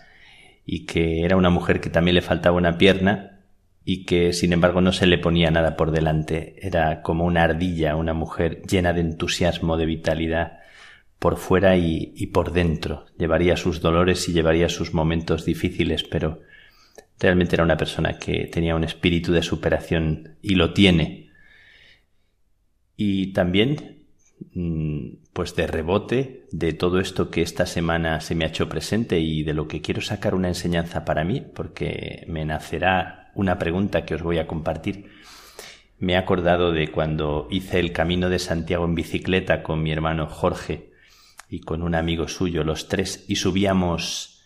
y que era una mujer que también le faltaba una pierna y que sin embargo no se le ponía nada por delante, era como una ardilla, una mujer llena de entusiasmo, de vitalidad por fuera y, y por dentro, llevaría sus dolores y llevaría sus momentos difíciles, pero Realmente era una persona que tenía un espíritu de superación y lo tiene. Y también, mm, pues de rebote de todo esto que esta semana se me ha hecho presente y de lo que quiero sacar una enseñanza para mí, porque me nacerá una pregunta que os voy a compartir. Me he acordado de cuando hice el camino de Santiago en bicicleta con mi hermano Jorge y con un amigo suyo, los tres, y subíamos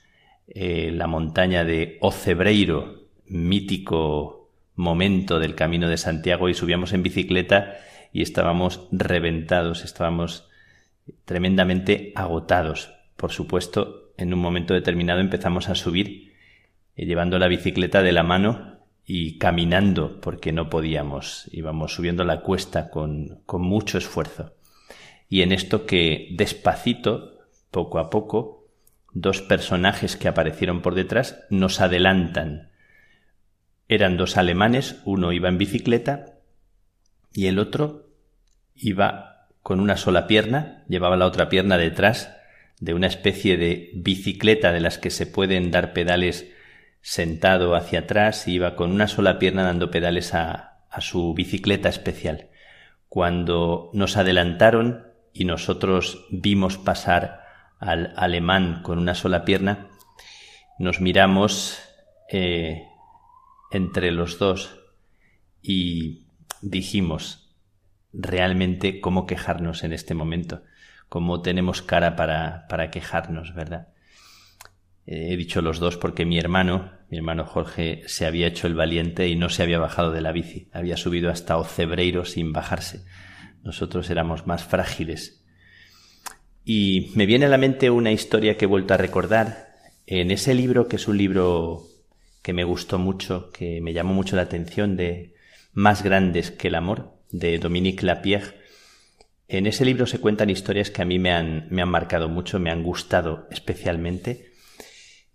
eh, la montaña de Ocebreiro, mítico momento del Camino de Santiago, y subíamos en bicicleta y estábamos reventados, estábamos tremendamente agotados. Por supuesto, en un momento determinado empezamos a subir eh, llevando la bicicleta de la mano y caminando porque no podíamos, íbamos subiendo la cuesta con, con mucho esfuerzo. Y en esto que despacito, poco a poco, dos personajes que aparecieron por detrás nos adelantan. Eran dos alemanes, uno iba en bicicleta y el otro iba con una sola pierna, llevaba la otra pierna detrás de una especie de bicicleta de las que se pueden dar pedales sentado hacia atrás y iba con una sola pierna dando pedales a, a su bicicleta especial. Cuando nos adelantaron y nosotros vimos pasar al alemán con una sola pierna, nos miramos eh, entre los dos y dijimos realmente cómo quejarnos en este momento, cómo tenemos cara para, para quejarnos, ¿verdad? he dicho los dos porque mi hermano, mi hermano Jorge, se había hecho el valiente y no se había bajado de la bici. Había subido hasta Ocebreiro sin bajarse. Nosotros éramos más frágiles. Y me viene a la mente una historia que he vuelto a recordar en ese libro, que es un libro que me gustó mucho, que me llamó mucho la atención, de Más grandes que el amor, de Dominique Lapierre. En ese libro se cuentan historias que a mí me han, me han marcado mucho, me han gustado especialmente.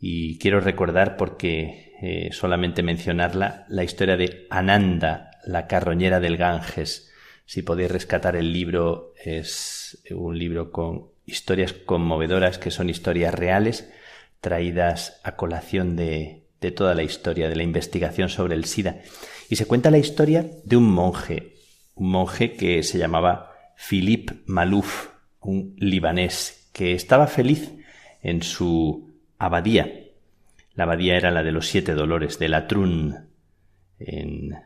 Y quiero recordar, porque eh, solamente mencionarla, la historia de Ananda, la carroñera del Ganges. Si podéis rescatar el libro, es un libro con historias conmovedoras que son historias reales traídas a colación de, de toda la historia de la investigación sobre el SIDA. Y se cuenta la historia de un monje, un monje que se llamaba Philippe Malouf, un libanés, que estaba feliz en su abadía. La abadía era la de los siete dolores, de Latrun, en,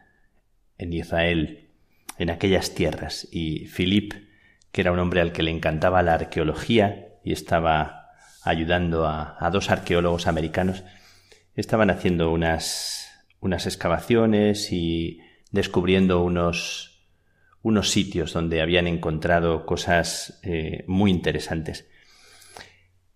en Israel, en aquellas tierras. Y Philippe, que era un hombre al que le encantaba la arqueología y estaba ayudando a, dos arqueólogos americanos, estaban haciendo unas, unas excavaciones y descubriendo unos, unos sitios donde habían encontrado cosas eh, muy interesantes.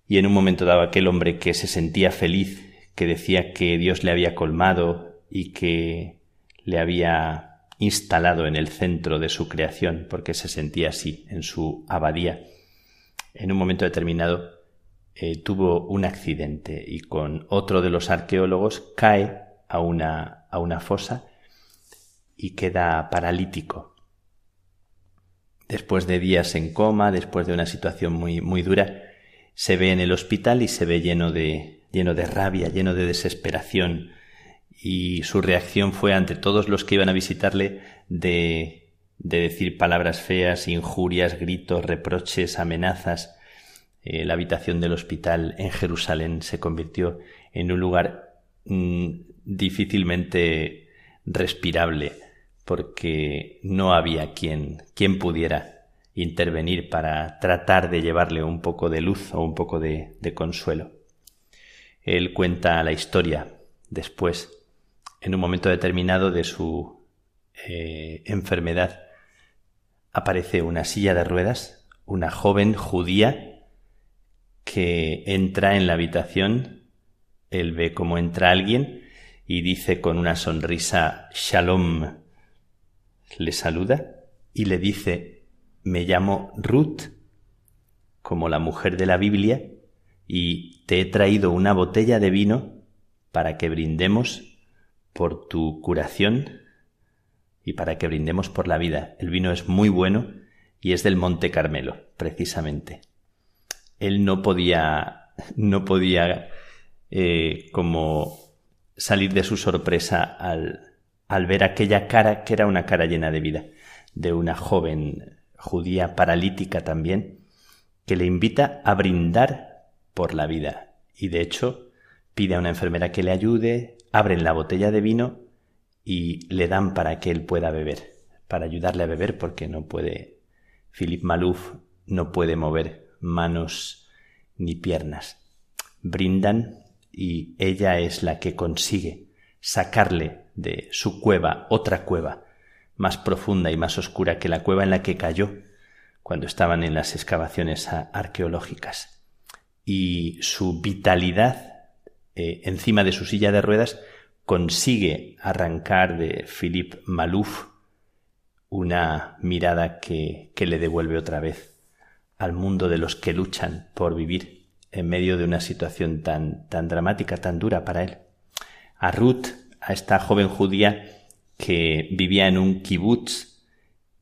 Y en un momento dado aquel hombre que se sentía feliz, que decía que Dios le había colmado y que le había instalado en el centro de su creación, porque se sentía así en su abadía, en un momento determinado eh, tuvo un accidente y con otro de los arqueólogos cae a una, a una fosa y queda paralítico. Después de días en coma, después de una situación muy, muy dura, se ve en el hospital y se ve lleno de, lleno de rabia, lleno de desesperación, y su reacción fue ante todos los que iban a visitarle de, de decir palabras feas, injurias, gritos, reproches, amenazas, eh, la habitación del hospital en Jerusalén se convirtió en un lugar mm, difícilmente respirable porque no había quien, quien pudiera intervenir para tratar de llevarle un poco de luz o un poco de, consuelo. Él cuenta la historia después, en un momento determinado de su eh, enfermedad, aparece una silla de ruedas, una joven judía que entra en la habitación, él ve cómo entra alguien y dice con una sonrisa Shalom, le saluda y le dice me llamo Ruth, como la mujer de la Biblia, y te he traído una botella de vino para que brindemos por tu curación y para que brindemos por la vida. El vino es muy bueno y es del Monte Carmelo, precisamente él no podía, no podía eh, como salir de su sorpresa al, al ver aquella cara que era una cara llena de vida, de una joven judía paralítica también, que le invita a brindar por la vida. Y de hecho pide a una enfermera que le ayude, abren la botella de vino y le dan para que él pueda beber, para ayudarle a beber porque no puede, Philip Malouf no puede mover manos ni piernas. Brindan y ella es la que consigue sacarle de su cueva otra cueva más profunda y más oscura que la cueva en la que cayó cuando estaban en las excavaciones arqueológicas. Y su vitalidad eh, encima de su silla de ruedas consigue arrancar de Philippe Malouf una mirada que, que le devuelve otra vez al mundo de los que luchan por vivir en medio de una situación tan, tan dramática, tan dura para él. A Ruth, a esta joven judía que vivía en un kibutz,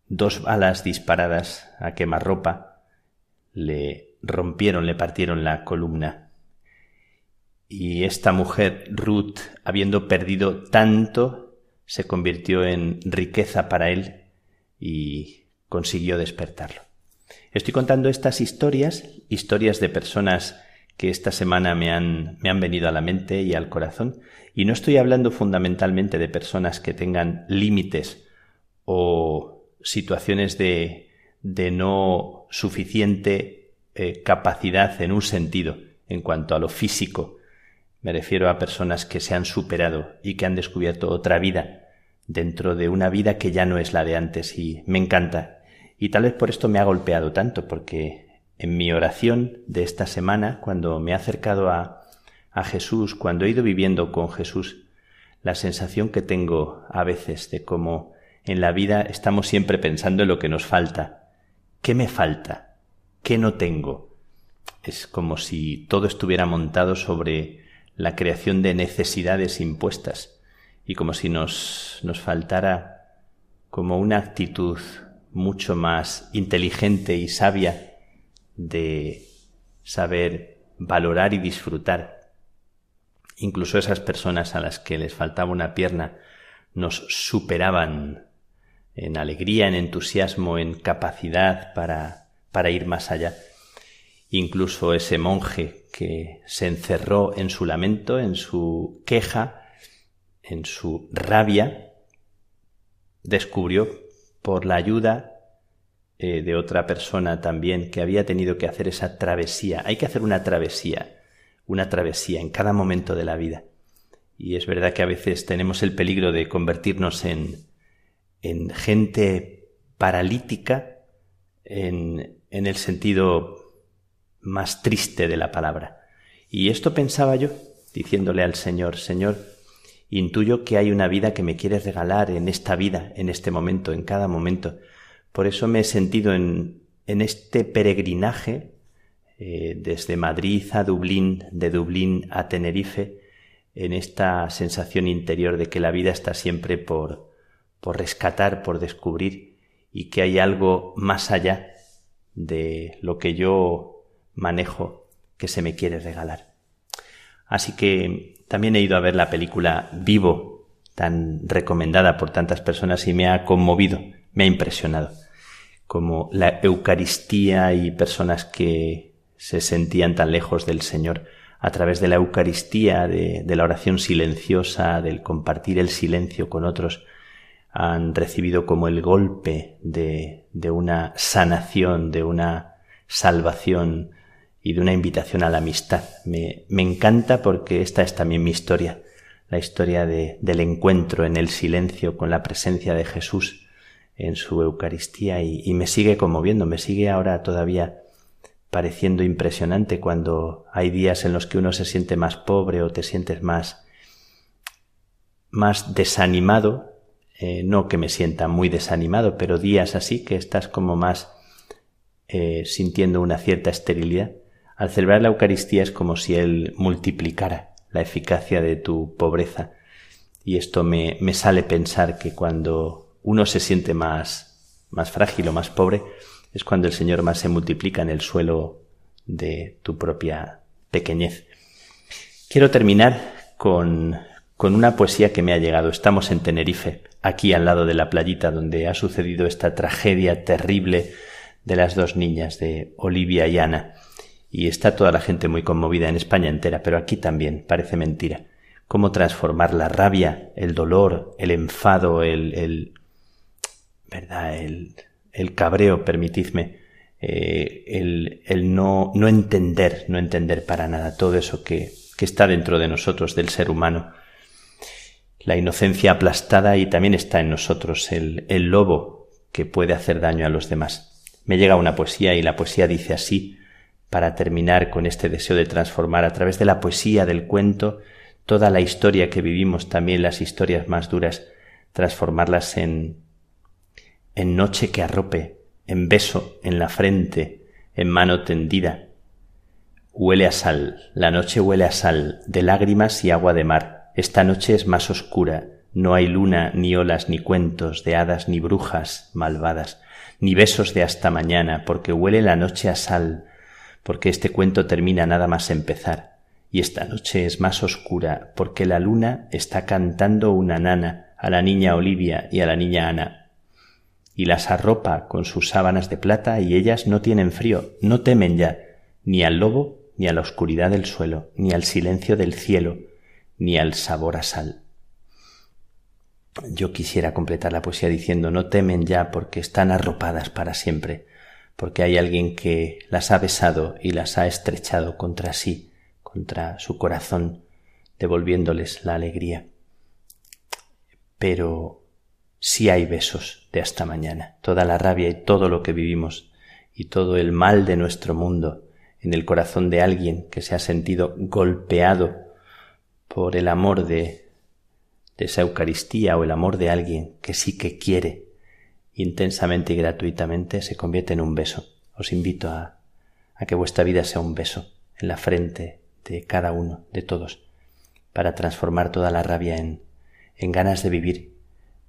dos balas disparadas a quemarropa le rompieron, le partieron la columna. Y esta mujer, Ruth, habiendo perdido tanto, se convirtió en riqueza para él y consiguió despertarlo. Estoy contando estas historias, historias de personas que esta semana me han, me han venido a la mente y al corazón, y no estoy hablando fundamentalmente de personas que tengan límites o situaciones de, de no suficiente eh, capacidad en un sentido en cuanto a lo físico Me refiero a personas que se han superado y que han descubierto otra vida dentro de una vida que ya no es la de antes y me encanta. Y tal vez por esto me ha golpeado tanto, porque en mi oración de esta semana, cuando me he acercado a, a Jesús, cuando he ido viviendo con Jesús, la sensación que tengo a veces de cómo en la vida estamos siempre pensando en lo que nos falta. ¿Qué me falta? ¿Qué no tengo? Es como si todo estuviera montado sobre la creación de necesidades impuestas y como si nos, nos faltara como una actitud mucho más inteligente y sabia de saber valorar y disfrutar. Incluso esas personas a las que les faltaba una pierna nos superaban en alegría, en entusiasmo, en capacidad para, para ir más allá. Incluso ese monje que se encerró en su lamento, en su queja, en su rabia, descubrió por la ayuda eh, de otra persona también que había tenido que hacer esa travesía. Hay que hacer una travesía, una travesía en cada momento de la vida. Y es verdad que a veces tenemos el peligro de convertirnos en, en gente paralítica en, en el sentido más triste de la palabra. Y esto pensaba yo, diciéndole al Señor, Señor, intuyo que hay una vida que me quieres regalar en esta vida, en este momento, en cada momento. Por eso me he sentido en, este peregrinaje eh, desde Madrid a Dublín, de Dublín a Tenerife, en esta sensación interior de que la vida está siempre por, por rescatar, por descubrir y que hay algo más allá de lo que yo manejo que se me quiere regalar. Así que también he ido a ver la película Vivo, tan recomendada por tantas personas y me ha conmovido, me ha impresionado, como la Eucaristía y personas que se sentían tan lejos del Señor a través de la Eucaristía, de, la oración silenciosa, del compartir el silencio con otros, han recibido como el golpe de, de una sanación, de una salvación y de una invitación a la amistad. Me, me encanta porque esta es también mi historia, la historia de, del encuentro en el silencio con la presencia de Jesús en su Eucaristía y, me sigue conmoviendo, me sigue ahora todavía pareciendo impresionante cuando hay días en los que uno se siente más pobre o te sientes más más desanimado eh, no que me sienta muy desanimado, pero días así que estás como más eh, sintiendo una cierta esterilidad. Al celebrar la Eucaristía es como si Él multiplicara la eficacia de tu pobreza. Y esto me, me sale pensar que cuando uno se siente más, más frágil o más pobre, es cuando el Señor más se multiplica en el suelo de tu propia pequeñez. Quiero terminar con, con una poesía que me ha llegado. Estamos en Tenerife, aquí al lado de la playita donde ha sucedido esta tragedia terrible de las dos niñas, de Olivia y Ana. Y está toda la gente muy conmovida en España entera, pero aquí también, parece mentira. Cómo transformar la rabia, el dolor, el enfado, el, el ¿verdad? El, el cabreo, permitidme, eh, el, el no, no entender, no entender para nada todo eso que, que está dentro de nosotros, del ser humano, la inocencia aplastada y también está en nosotros el, el lobo que puede hacer daño a los demás. Me llega una poesía y la poesía dice así, para terminar con este deseo de transformar a través de la poesía, del cuento, toda la historia que vivimos, también las historias más duras, transformarlas en, en noche que arrope, en beso en la frente, en mano tendida. Huele a sal, la noche huele a sal, de lágrimas y agua de mar, esta noche es más oscura, no hay luna, ni olas, ni cuentos de hadas, ni brujas malvadas, ni besos de hasta mañana, porque huele la noche a sal, porque este cuento termina nada más empezar, y esta noche es más oscura, porque la luna está cantando una nana a la niña Olivia y a la niña Ana, y las arropa con sus sábanas de plata, y ellas no tienen frío, no temen ya, ni al lobo, ni a la oscuridad del suelo, ni al silencio del cielo, ni al sabor a sal. Yo quisiera completar la poesía diciendo no temen ya porque están arropadas para siempre, porque hay alguien que las ha besado y las ha estrechado contra sí, contra su corazón, devolviéndoles la alegría. Pero sí hay besos de hasta mañana. Toda la rabia y todo lo que vivimos y todo el mal de nuestro mundo en el corazón de alguien que se ha sentido golpeado por el amor de, de esa Eucaristía o el amor de alguien que sí que quiere intensamente y gratuitamente se convierte en un beso. Os invito a, que vuestra vida sea un beso en la frente de cada uno, de todos, para transformar toda la rabia en, en ganas de vivir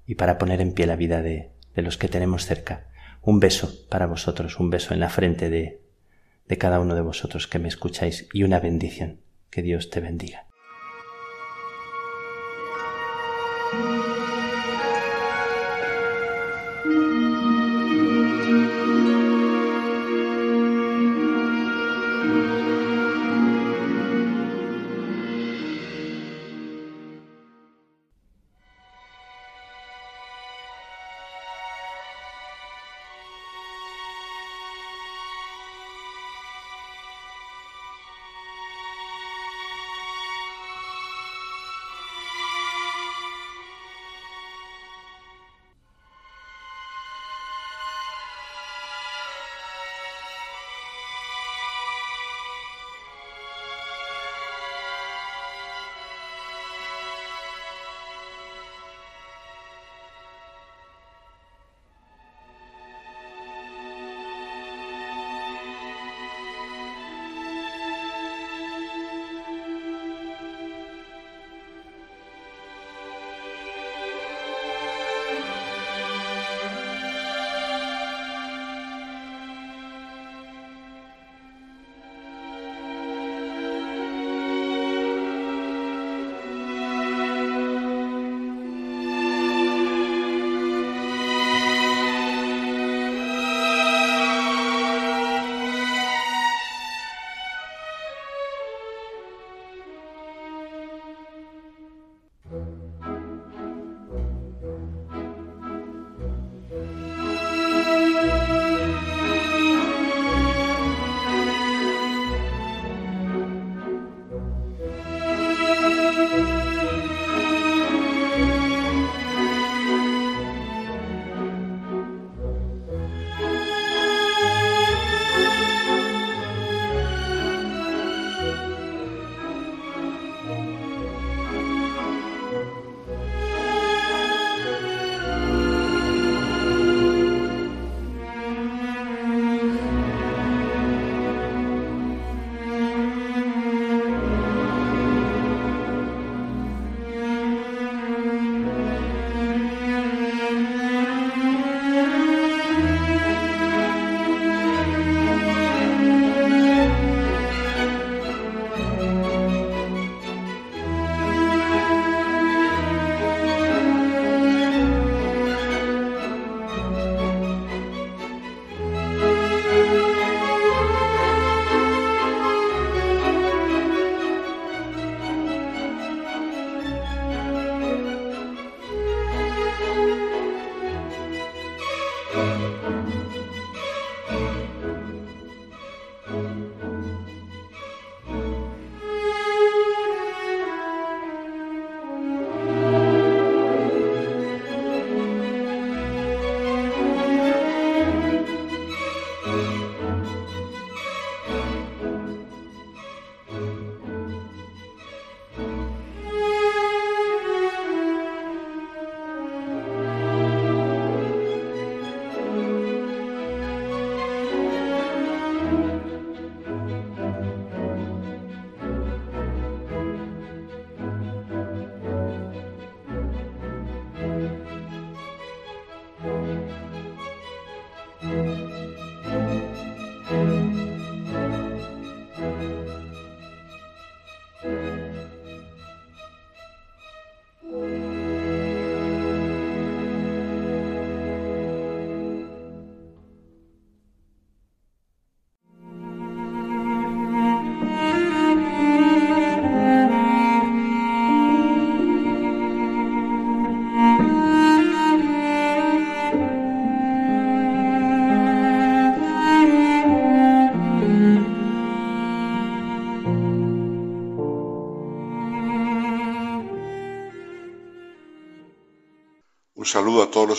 y para poner en pie la vida de, de los que tenemos cerca. Un beso para vosotros, un beso en la frente de, de cada uno de vosotros que me escucháis y una bendición. Que Dios te bendiga.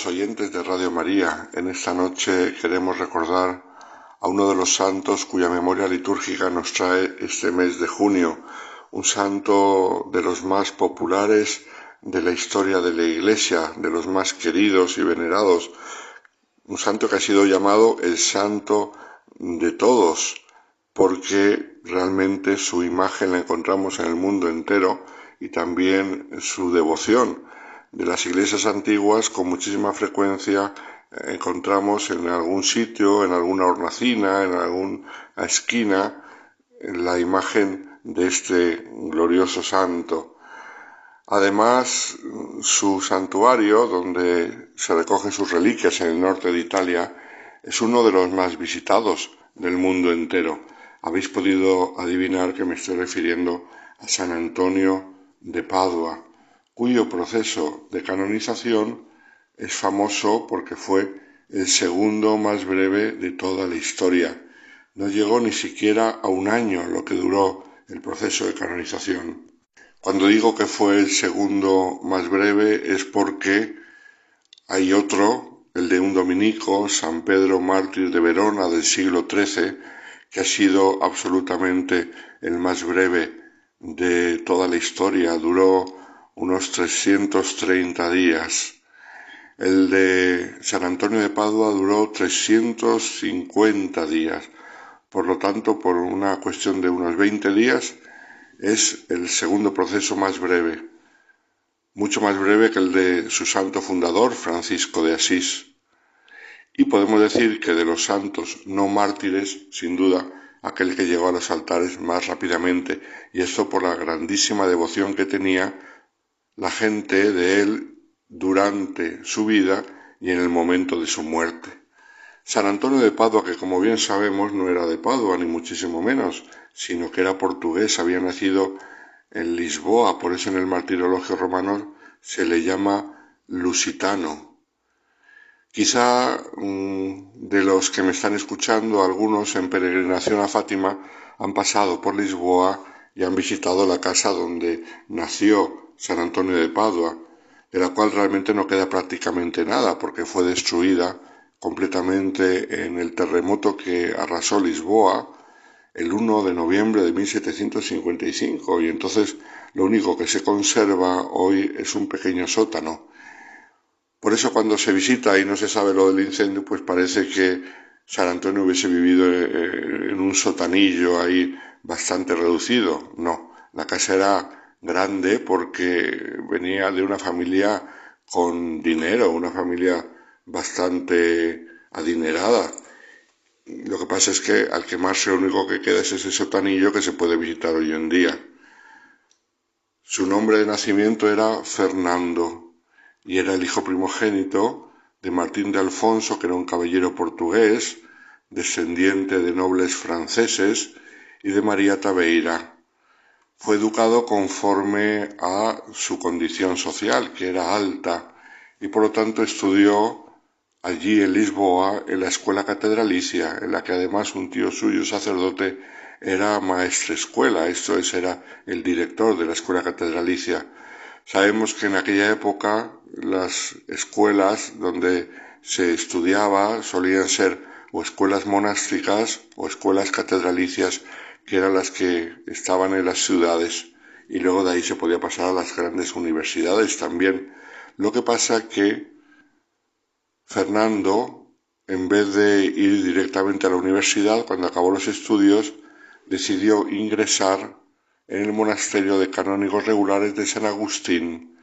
Oyentes de Radio María. En esta noche queremos recordar a uno de los santos cuya memoria litúrgica nos trae este mes de junio, un santo de los más populares de la historia de la Iglesia, de los más queridos y venerados, un santo que ha sido llamado el santo de todos, porque realmente su imagen la encontramos en el mundo entero y también su devoción. De las iglesias antiguas con muchísima frecuencia eh, encontramos en algún sitio, en alguna hornacina, en alguna esquina, la imagen de este glorioso santo. Además, su santuario, donde se recogen sus reliquias en el norte de Italia, es uno de los más visitados del mundo entero. Habéis podido adivinar que me estoy refiriendo a San Antonio de Padua, cuyo proceso de canonización es famoso porque fue el segundo más breve de toda la historia. No llegó ni siquiera a un año lo que duró el proceso de canonización. Cuando digo que fue el segundo más breve es porque hay otro, el de un dominico, San Pedro Mártir de Verona del siglo XIII, que ha sido absolutamente el más breve de toda la historia. Duró unos 330 días. El de San Antonio de Padua duró 350 días. Por lo tanto, por una cuestión de unos 20 días, es el segundo proceso más breve, mucho más breve que el de su santo fundador, Francisco de Asís. Y podemos decir que de los santos no mártires, sin duda, aquel que llegó a los altares más rápidamente, y esto por la grandísima devoción que tenía la gente de él durante su vida y en el momento de su muerte. San Antonio de Padua, que como bien sabemos no era de Padua, ni muchísimo menos, sino que era portugués, había nacido en Lisboa, por eso en el martirologio romano se le llama lusitano. Quizá mm, de los que me están escuchando, algunos en peregrinación a Fátima han pasado por Lisboa y han visitado la casa donde nació San Antonio de Padua, de la cual realmente no queda prácticamente nada porque fue destruida completamente en el terremoto que arrasó Lisboa el 1 de noviembre de 1755 y entonces lo único que se conserva hoy es un pequeño sótano. Por eso cuando se visita y no se sabe lo del incendio, pues parece que San Antonio hubiese vivido eh, en un sotanillo ahí bastante reducido. No, la casa era grande porque venía de una familia con dinero, una familia bastante adinerada lo que pasa es que al quemarse lo único que queda es ese sotanillo que se puede visitar hoy en día. Su nombre de nacimiento era Fernando y era el hijo primogénito de Martín de Alfonso, que era un caballero portugués, descendiente de nobles franceses, y de María Tabeira. Fue educado conforme a su condición social, que era alta, y por lo tanto estudió allí en Lisboa, en la escuela catedralicia, en la que además un tío suyo, sacerdote, era maestre escuela, esto es, era el director de la escuela catedralicia. Sabemos que en aquella época las escuelas donde se estudiaba solían ser o escuelas monásticas o escuelas catedralicias, que eran las que estaban en las ciudades, y luego de ahí se podía pasar a las grandes universidades también. Lo que pasa que Fernando, en vez de ir directamente a la universidad, cuando acabó los estudios, decidió ingresar en el monasterio de canónigos regulares de San Agustín,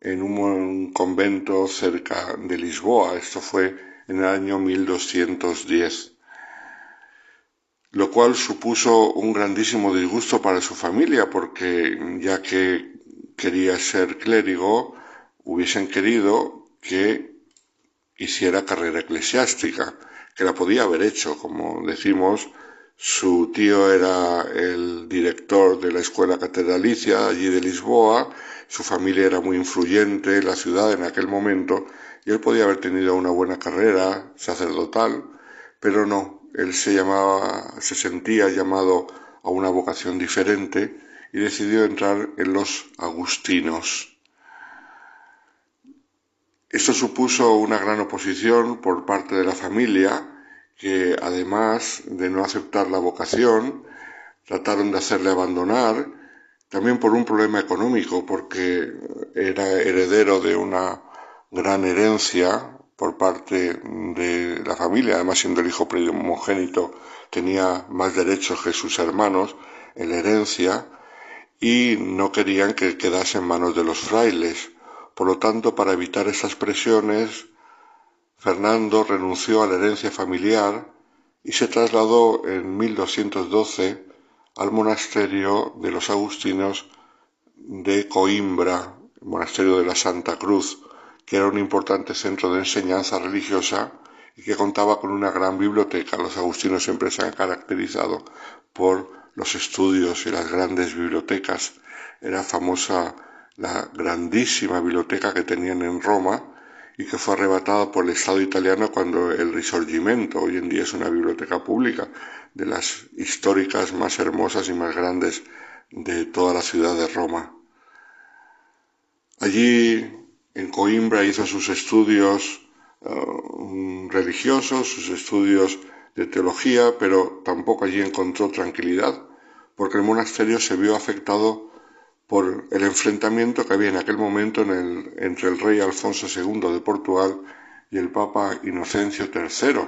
en un convento cerca de Lisboa. Esto fue en el año 1210, lo cual supuso un grandísimo disgusto para su familia, porque ya que quería ser clérigo, hubiesen querido que hiciera carrera eclesiástica, que la podía haber hecho, como decimos, su tío era el director de la escuela catedralicia allí de Lisboa, su familia era muy influyente en la ciudad en aquel momento, y él podía haber tenido una buena carrera sacerdotal, pero no, él se llamaba, se sentía llamado a una vocación diferente y decidió entrar en los agustinos. Esto supuso una gran oposición por parte de la familia, que además de no aceptar la vocación, trataron de hacerle abandonar, también por un problema económico, porque era heredero de una gran herencia por parte de la familia, además siendo el hijo primogénito tenía más derechos que sus hermanos en la herencia y no querían que quedase en manos de los frailes. Por lo tanto, para evitar esas presiones, Fernando renunció a la herencia familiar y se trasladó en 1212 al monasterio de los agustinos de Coimbra, monasterio de la Santa Cruz, que era un importante centro de enseñanza religiosa y que contaba con una gran biblioteca. Los agustinos siempre se han caracterizado por los estudios y las grandes bibliotecas. Era famosa la grandísima biblioteca que tenían en Roma y que fue arrebatada por el Estado italiano cuando el Risorgimento, hoy en día es una biblioteca pública, de las históricas más hermosas y más grandes de toda la ciudad de Roma. Allí en Coimbra hizo sus estudios uh, religiosos, sus estudios de teología, pero tampoco allí encontró tranquilidad, porque el monasterio se vio afectado por el enfrentamiento que había en aquel momento entre el rey Alfonso II de Portugal y el Papa Inocencio III.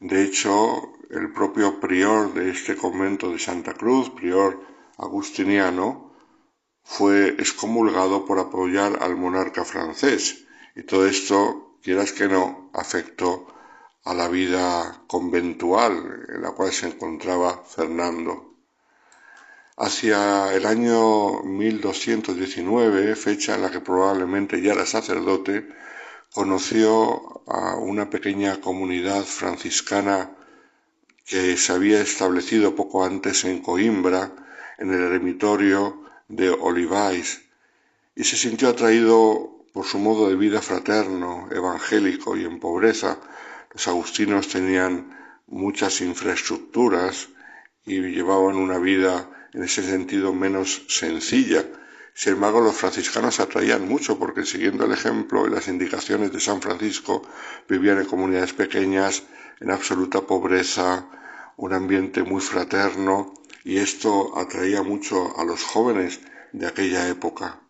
De hecho, el propio prior de este convento de Santa Cruz, prior agustiniano, fue excomulgado por apoyar al monarca francés. Y todo esto, quieras que no, afectó a la vida conventual en la cual se encontraba Fernando. Hacia el año 1219, fecha en la que probablemente ya era sacerdote, conoció a una pequeña comunidad franciscana que se había establecido poco antes en Coimbra, en el eremitorio de Olivais, y se sintió atraído por su modo de vida fraterno, evangélico y en pobreza. Los agustinos tenían muchas infraestructuras y llevaban una vida en ese sentido menos sencilla. Sin embargo, los franciscanos atraían mucho porque siguiendo el ejemplo y las indicaciones de San Francisco, vivían en comunidades pequeñas, en absoluta pobreza, un ambiente muy fraterno y esto atraía mucho a los jóvenes de aquella época.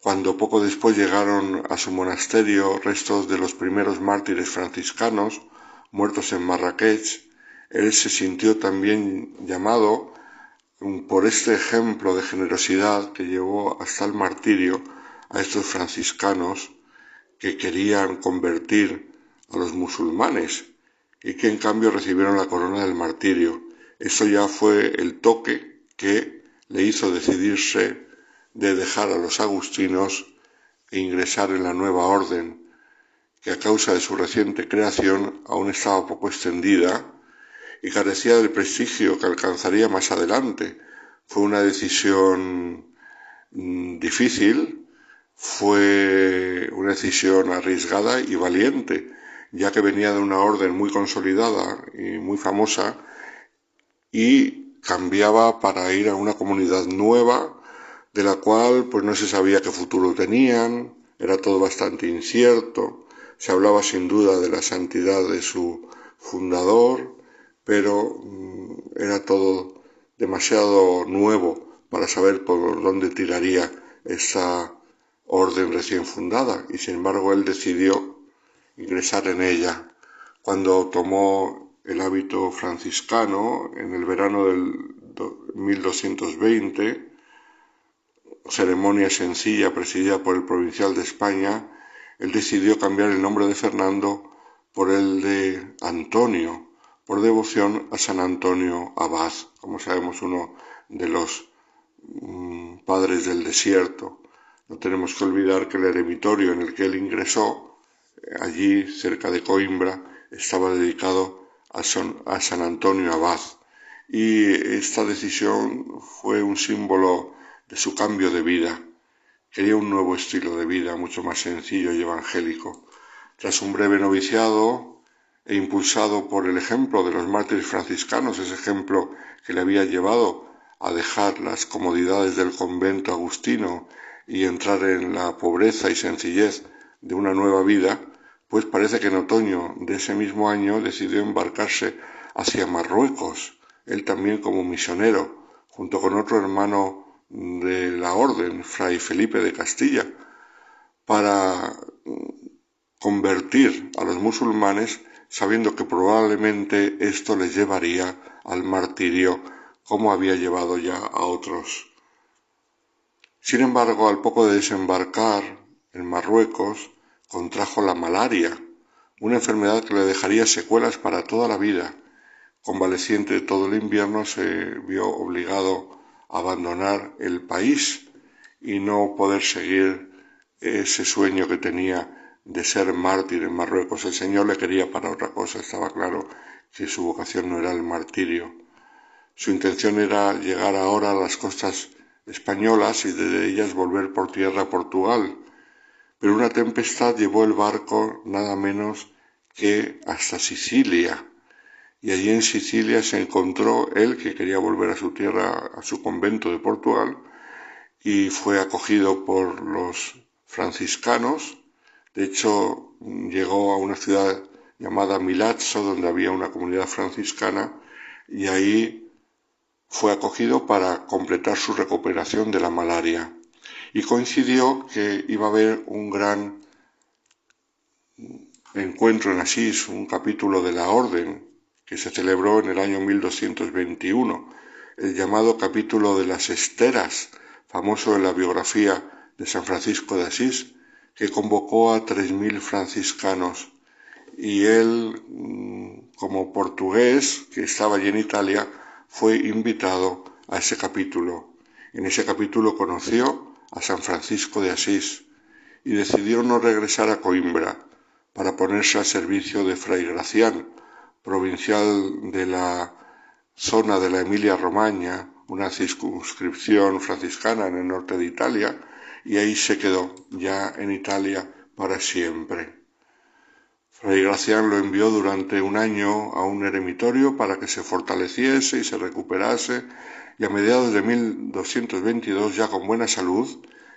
Cuando poco después llegaron a su monasterio restos de los primeros mártires franciscanos muertos en Marrakech, él se sintió también llamado por este ejemplo de generosidad que llevó hasta el martirio a estos franciscanos que querían convertir a los musulmanes y que en cambio recibieron la corona del martirio. Eso ya fue el toque que le hizo decidirse de dejar a los agustinos e ingresar en la nueva orden, que a causa de su reciente creación aún estaba poco extendida y carecía del prestigio que alcanzaría más adelante. Fue una decisión mm, difícil, fue una decisión arriesgada y valiente, ya que venía de una orden muy consolidada y muy famosa y cambiaba para ir a una comunidad nueva de la cual pues no se sabía qué futuro tenían, era todo bastante incierto, se hablaba sin duda de la santidad de su fundador, pero mm, era todo demasiado nuevo para saber por dónde tiraría esa orden recién fundada y sin embargo él decidió ingresar en ella. Cuando tomó el hábito franciscano en el verano del 1220, ceremonia sencilla presidida por el provincial de España, él decidió cambiar el nombre de Fernando por el de Antonio, por devoción a San Antonio Abad, como sabemos uno de los mm, padres del desierto. No tenemos que olvidar que el eremitorio en el que él ingresó allí cerca de Coimbra estaba dedicado a, San Antonio Abad y esta decisión fue un símbolo de su cambio de vida. Quería un nuevo estilo de vida mucho más sencillo y evangélico. Tras un breve noviciado e impulsado por el ejemplo de los mártires franciscanos, ese ejemplo que le había llevado a dejar las comodidades del convento agustino y entrar en la pobreza y sencillez de una nueva vida, pues parece que en otoño de ese mismo año decidió embarcarse hacia Marruecos, él también como misionero, junto con otro hermano de la orden, Fray Felipe de Castilla, para convertir a los musulmanes sabiendo que probablemente esto les llevaría al martirio como había llevado ya a otros. Sin embargo, al poco de desembarcar en Marruecos, contrajo la malaria, una enfermedad que le dejaría secuelas para toda la vida. Convaleciente todo el invierno, se vio obligado a abandonar el país y no poder seguir ese sueño que tenía de ser mártir en Marruecos. El Señor le quería para otra cosa, estaba claro que su vocación no era el martirio. Su intención era llegar ahora a las costas españolas y desde ellas volver por tierra a Portugal, pero una tempestad llevó el barco nada menos que hasta Sicilia, y allí en Sicilia se encontró él que quería volver a su tierra, a su convento de Portugal, y fue acogido por los franciscanos. De hecho, llegó a una ciudad llamada Milazzo, donde había una comunidad franciscana, y ahí fue acogido para completar su recuperación de la malaria y coincidió que iba a haber un gran encuentro en Asís, un capítulo de la Orden, que se celebró en el año 1221, el llamado capítulo de las esteras, famoso en la biografía de San Francisco de Asís, que convocó a tres mil franciscanos y él, mm, como portugués que estaba allí en Italia, fue invitado a ese capítulo. En ese capítulo conoció a San Francisco de Asís y decidió no regresar a Coimbra para ponerse al servicio de Fray Gracián, provincial de la zona de la Emilia-Romagna, una circunscripción franciscana en el norte de Italia, y ahí se quedó, ya en Italia, para siempre. Fray Gracián lo envió durante un año a un eremitorio para que se fortaleciese y se recuperase y a mediados de 1222, ya con buena salud,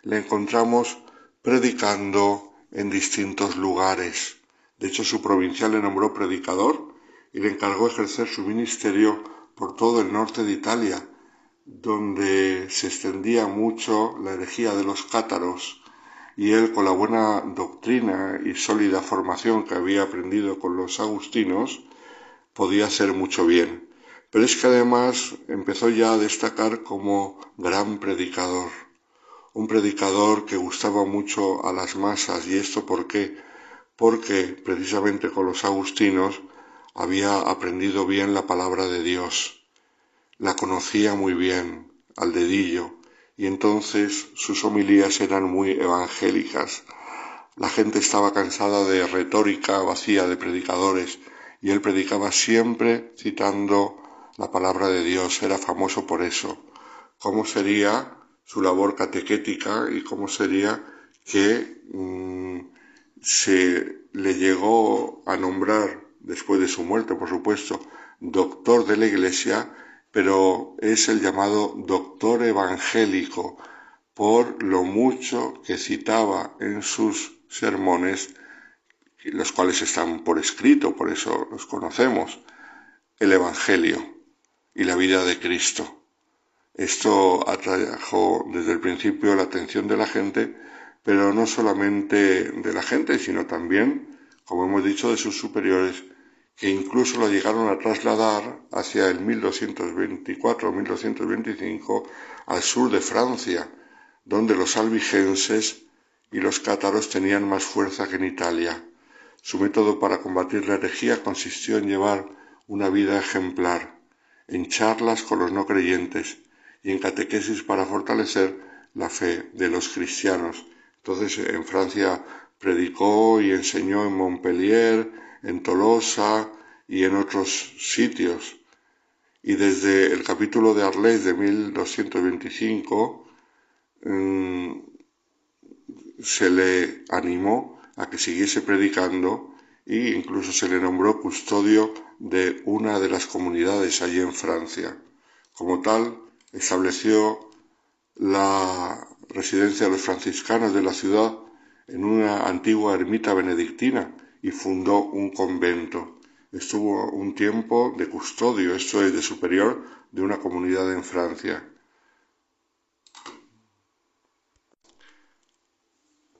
le encontramos predicando en distintos lugares. De hecho, su provincial le nombró predicador y le encargó ejercer su ministerio por todo el norte de Italia, donde se extendía mucho la herejía de los cátaros, y él, con la buena doctrina y sólida formación que había aprendido con los agustinos, podía hacer mucho bien pero es que además empezó ya a destacar como gran predicador, un predicador que gustaba mucho a las masas. ¿Y esto por qué? Porque precisamente con los agustinos había aprendido bien la palabra de Dios, la conocía muy bien, al dedillo, y entonces sus homilías eran muy evangélicas. La gente estaba cansada de retórica vacía de predicadores, y él predicaba siempre citando la palabra de Dios, era famoso por eso. ¿Cómo sería su labor catequética y cómo sería que mm, se le llegó a nombrar, después de su muerte, por supuesto, doctor de la Iglesia, pero es el llamado doctor evangélico por lo mucho que citaba en sus sermones, los cuales están por escrito, por eso los conocemos, el Evangelio y la vida de Cristo. Esto atrajo desde el principio la atención de la gente, pero no solamente de la gente, sino también, como hemos dicho, de sus superiores, que incluso lo llegaron a trasladar hacia el 1224 o 1225 al sur de Francia, donde los albigenses y los cátaros tenían más fuerza que en Italia. Su método para combatir la herejía consistió en llevar una vida ejemplar, en charlas con los no creyentes y en catequesis para fortalecer la fe de los cristianos. Entonces en Francia predicó y enseñó en Montpellier, en Tolosa y en otros sitios. Y desde el capítulo de Arles de 1225 mm, se le animó a que siguiese predicando e incluso se le nombró custodio de una de las comunidades allí en Francia. Como tal, estableció la residencia de los franciscanos de la ciudad en una antigua ermita benedictina y fundó un convento. Estuvo un tiempo de custodio, esto es, de superior de una comunidad en Francia.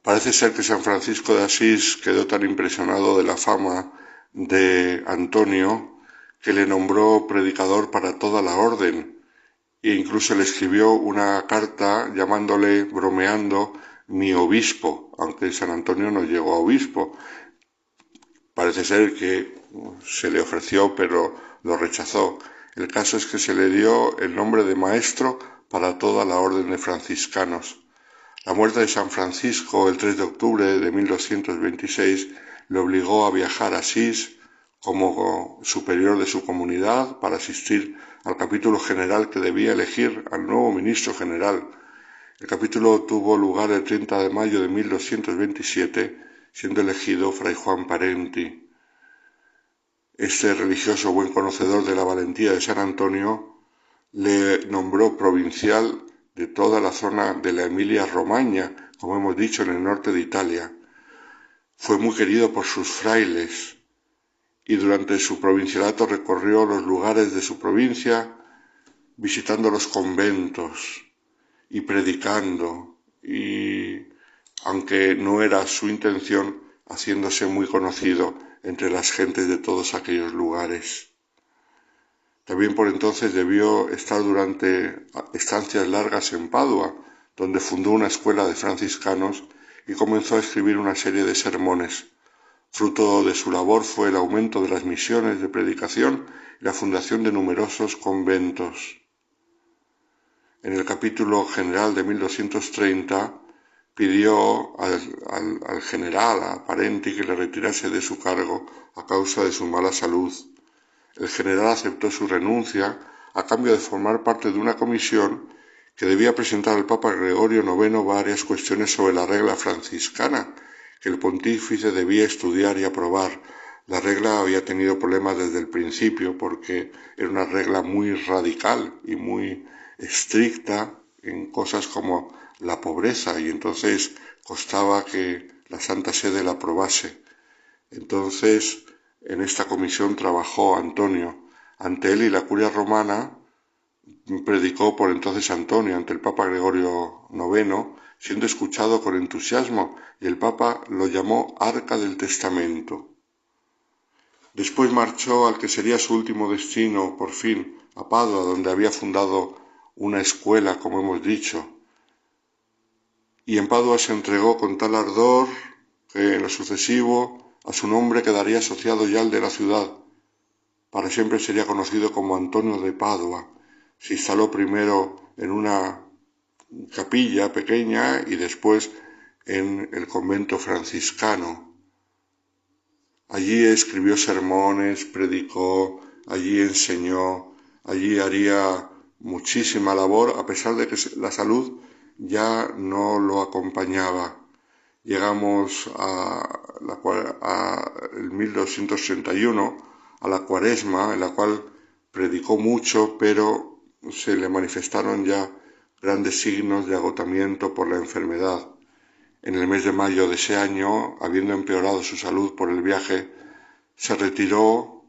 Parece ser que San Francisco de Asís quedó tan impresionado de la fama de Antonio que le nombró predicador para toda la orden e incluso le escribió una carta llamándole, bromeando, mi obispo, aunque San Antonio no llegó a obispo. Parece ser que se le ofreció, pero lo rechazó. El caso es que se le dio el nombre de maestro para toda la orden de franciscanos. La muerte de San Francisco el 3 de octubre de 1226 le obligó a viajar a Asís como superior de su comunidad para asistir al capítulo general que debía elegir al nuevo ministro general. El capítulo tuvo lugar el 30 de mayo de 1227, siendo elegido Fray Juan Parenti. Este religioso buen conocedor de la valentía de San Antonio le nombró provincial de toda la zona de la Emilia Romagna, como hemos dicho, en el norte de Italia. Fue muy querido por sus frailes, y durante su provincialato recorrió los lugares de su provincia visitando los conventos y predicando y aunque no era su intención haciéndose muy conocido entre las gentes de todos aquellos lugares. También por entonces debió estar durante estancias largas en Padua, donde fundó una escuela de franciscanos y comenzó a escribir una serie de sermones Fruto de su labor fue el aumento de las misiones de predicación y la fundación de numerosos conventos. En el capítulo general de 1230 pidió al, general, a Parenti, que le retirase de su cargo a causa de su mala salud. El general aceptó su renuncia a cambio de formar parte de una comisión que debía presentar al Papa Gregorio IX varias cuestiones sobre la regla franciscana que el pontífice debía estudiar y aprobar. La regla había tenido problemas desde el principio porque era una regla muy radical y muy estricta en cosas como la pobreza y entonces costaba que la Santa Sede la aprobase. Entonces, en esta comisión trabajó Antonio. Ante él y la curia romana predicó por entonces Antonio ante el Papa Gregorio IX siendo escuchado con entusiasmo, y el Papa lo llamó Arca del Testamento. Después marchó al que sería su último destino, por fin, a Padua, donde había fundado una escuela, como hemos dicho. Y en Padua se entregó con tal ardor que en lo sucesivo a su nombre quedaría asociado ya al de la ciudad. Para siempre sería conocido como Antonio de Padua. Se instaló primero en una capilla pequeña y después en el convento franciscano. Allí escribió sermones, predicó, allí enseñó, allí haría muchísima labor a pesar de que la salud ya no lo acompañaba. Llegamos a, la, a el 1231, a la cuaresma, en la cual predicó mucho, pero se le manifestaron ya grandes signos de agotamiento por la enfermedad. En el mes de mayo de ese año, habiendo empeorado su salud por el viaje, se retiró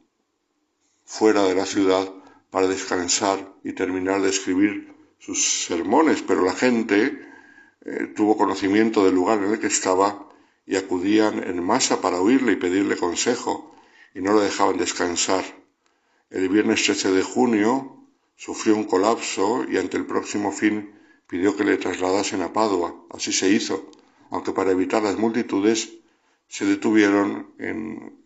fuera de la ciudad para descansar y terminar de escribir sus sermones, pero la gente eh, tuvo conocimiento del lugar en el que estaba y acudían en masa para oírle y pedirle consejo, y no lo dejaban descansar. El viernes 13 de junio Sufrió un colapso y ante el próximo fin pidió que le trasladasen a Padua. Así se hizo, aunque para evitar las multitudes se detuvieron en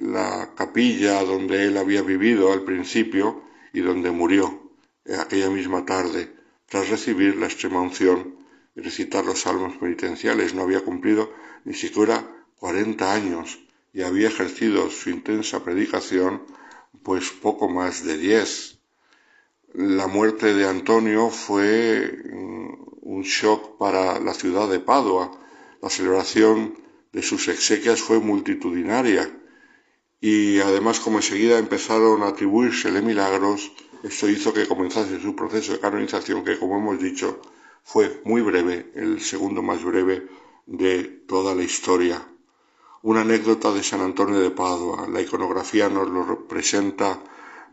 la capilla donde él había vivido al principio y donde murió aquella misma tarde, tras recibir la extrema unción recitar los salmos penitenciales. No había cumplido ni siquiera cuarenta años y había ejercido su intensa predicación pues poco más de diez. La muerte de Antonio fue mm, un shock para la ciudad de Padua. La celebración de sus exequias fue multitudinaria y además como enseguida empezaron a atribuírsele milagros, esto hizo que comenzase su proceso de canonización que como hemos dicho fue muy breve, el segundo más breve de toda la historia. Una anécdota de San Antonio de Padua. La iconografía nos lo presenta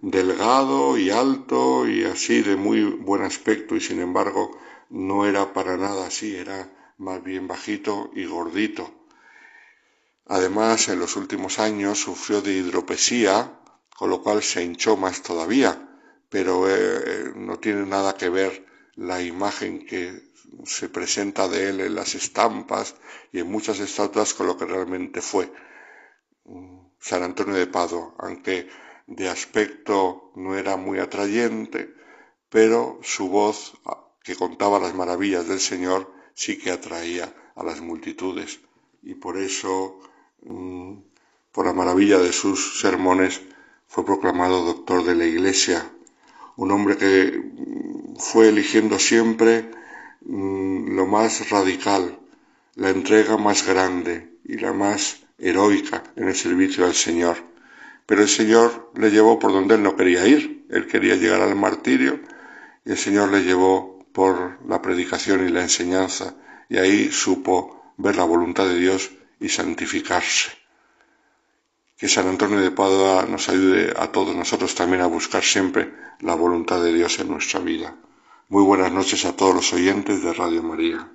delgado y alto y así de muy buen aspecto y sin embargo no era para nada así, era más bien bajito y gordito. Además, en los últimos años sufrió de hidropesía, con lo cual se hinchó más todavía, pero eh, no tiene nada que ver la imagen que se presenta de él en las estampas y en muchas estatuas con lo que realmente fue San Antonio de Padua, aunque de aspecto no era muy atrayente, pero su voz, ah, que contaba las maravillas del Señor, sí que atraía a las multitudes. Y por eso, mm, por la maravilla de sus sermones, fue proclamado doctor de la Iglesia, un hombre que mm, fue eligiendo siempre mm, lo más radical, la entrega más grande y la más heroica en el servicio al Señor. Pero el Señor le llevó por donde él no quería ir. Él quería llegar al martirio y el Señor le llevó por la predicación y la enseñanza y ahí supo ver la voluntad de Dios y santificarse. Que San Antonio de Padua nos ayude a todos nosotros también a buscar siempre la voluntad de Dios en nuestra vida. Muy buenas noches a todos los oyentes de Radio María.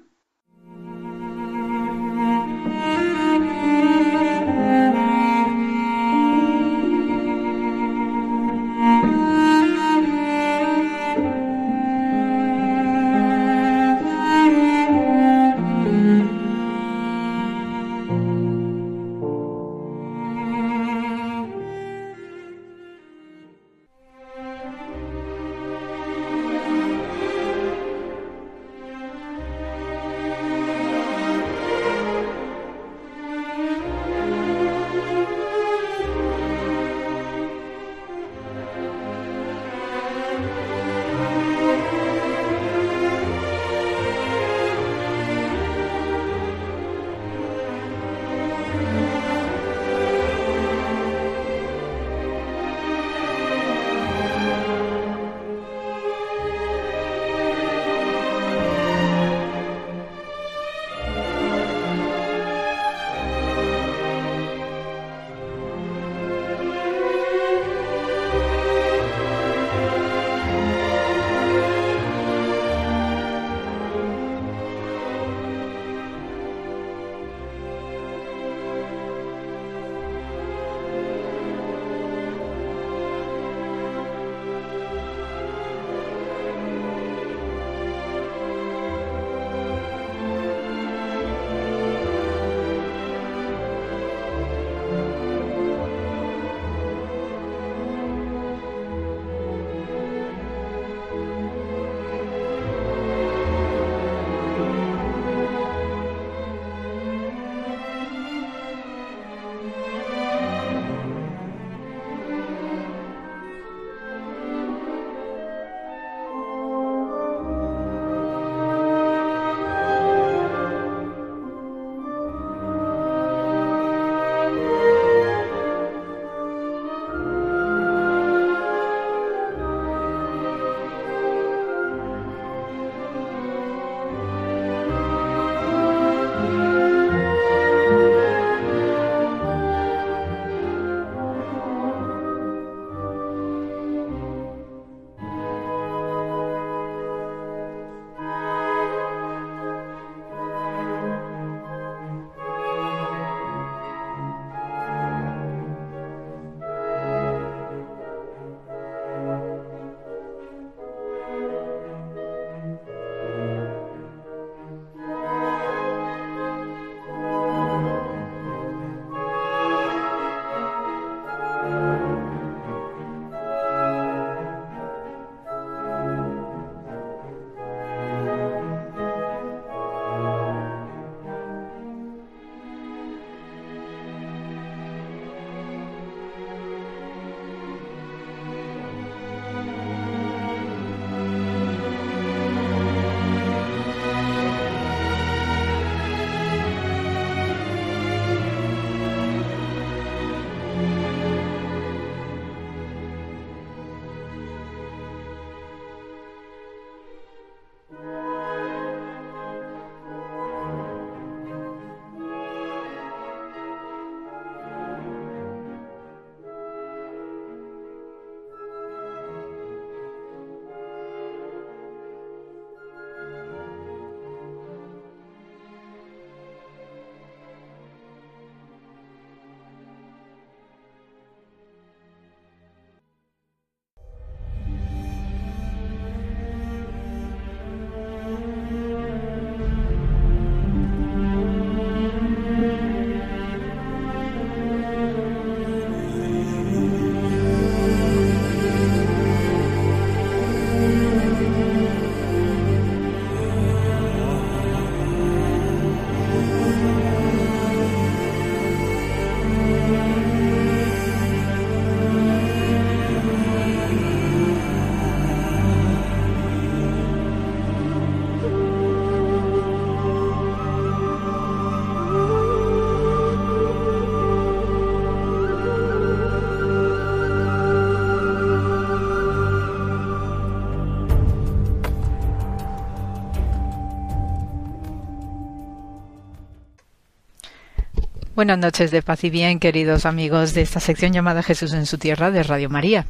Buenas noches de paz y bien, queridos amigos de esta sección llamada Jesús en su tierra de Radio María.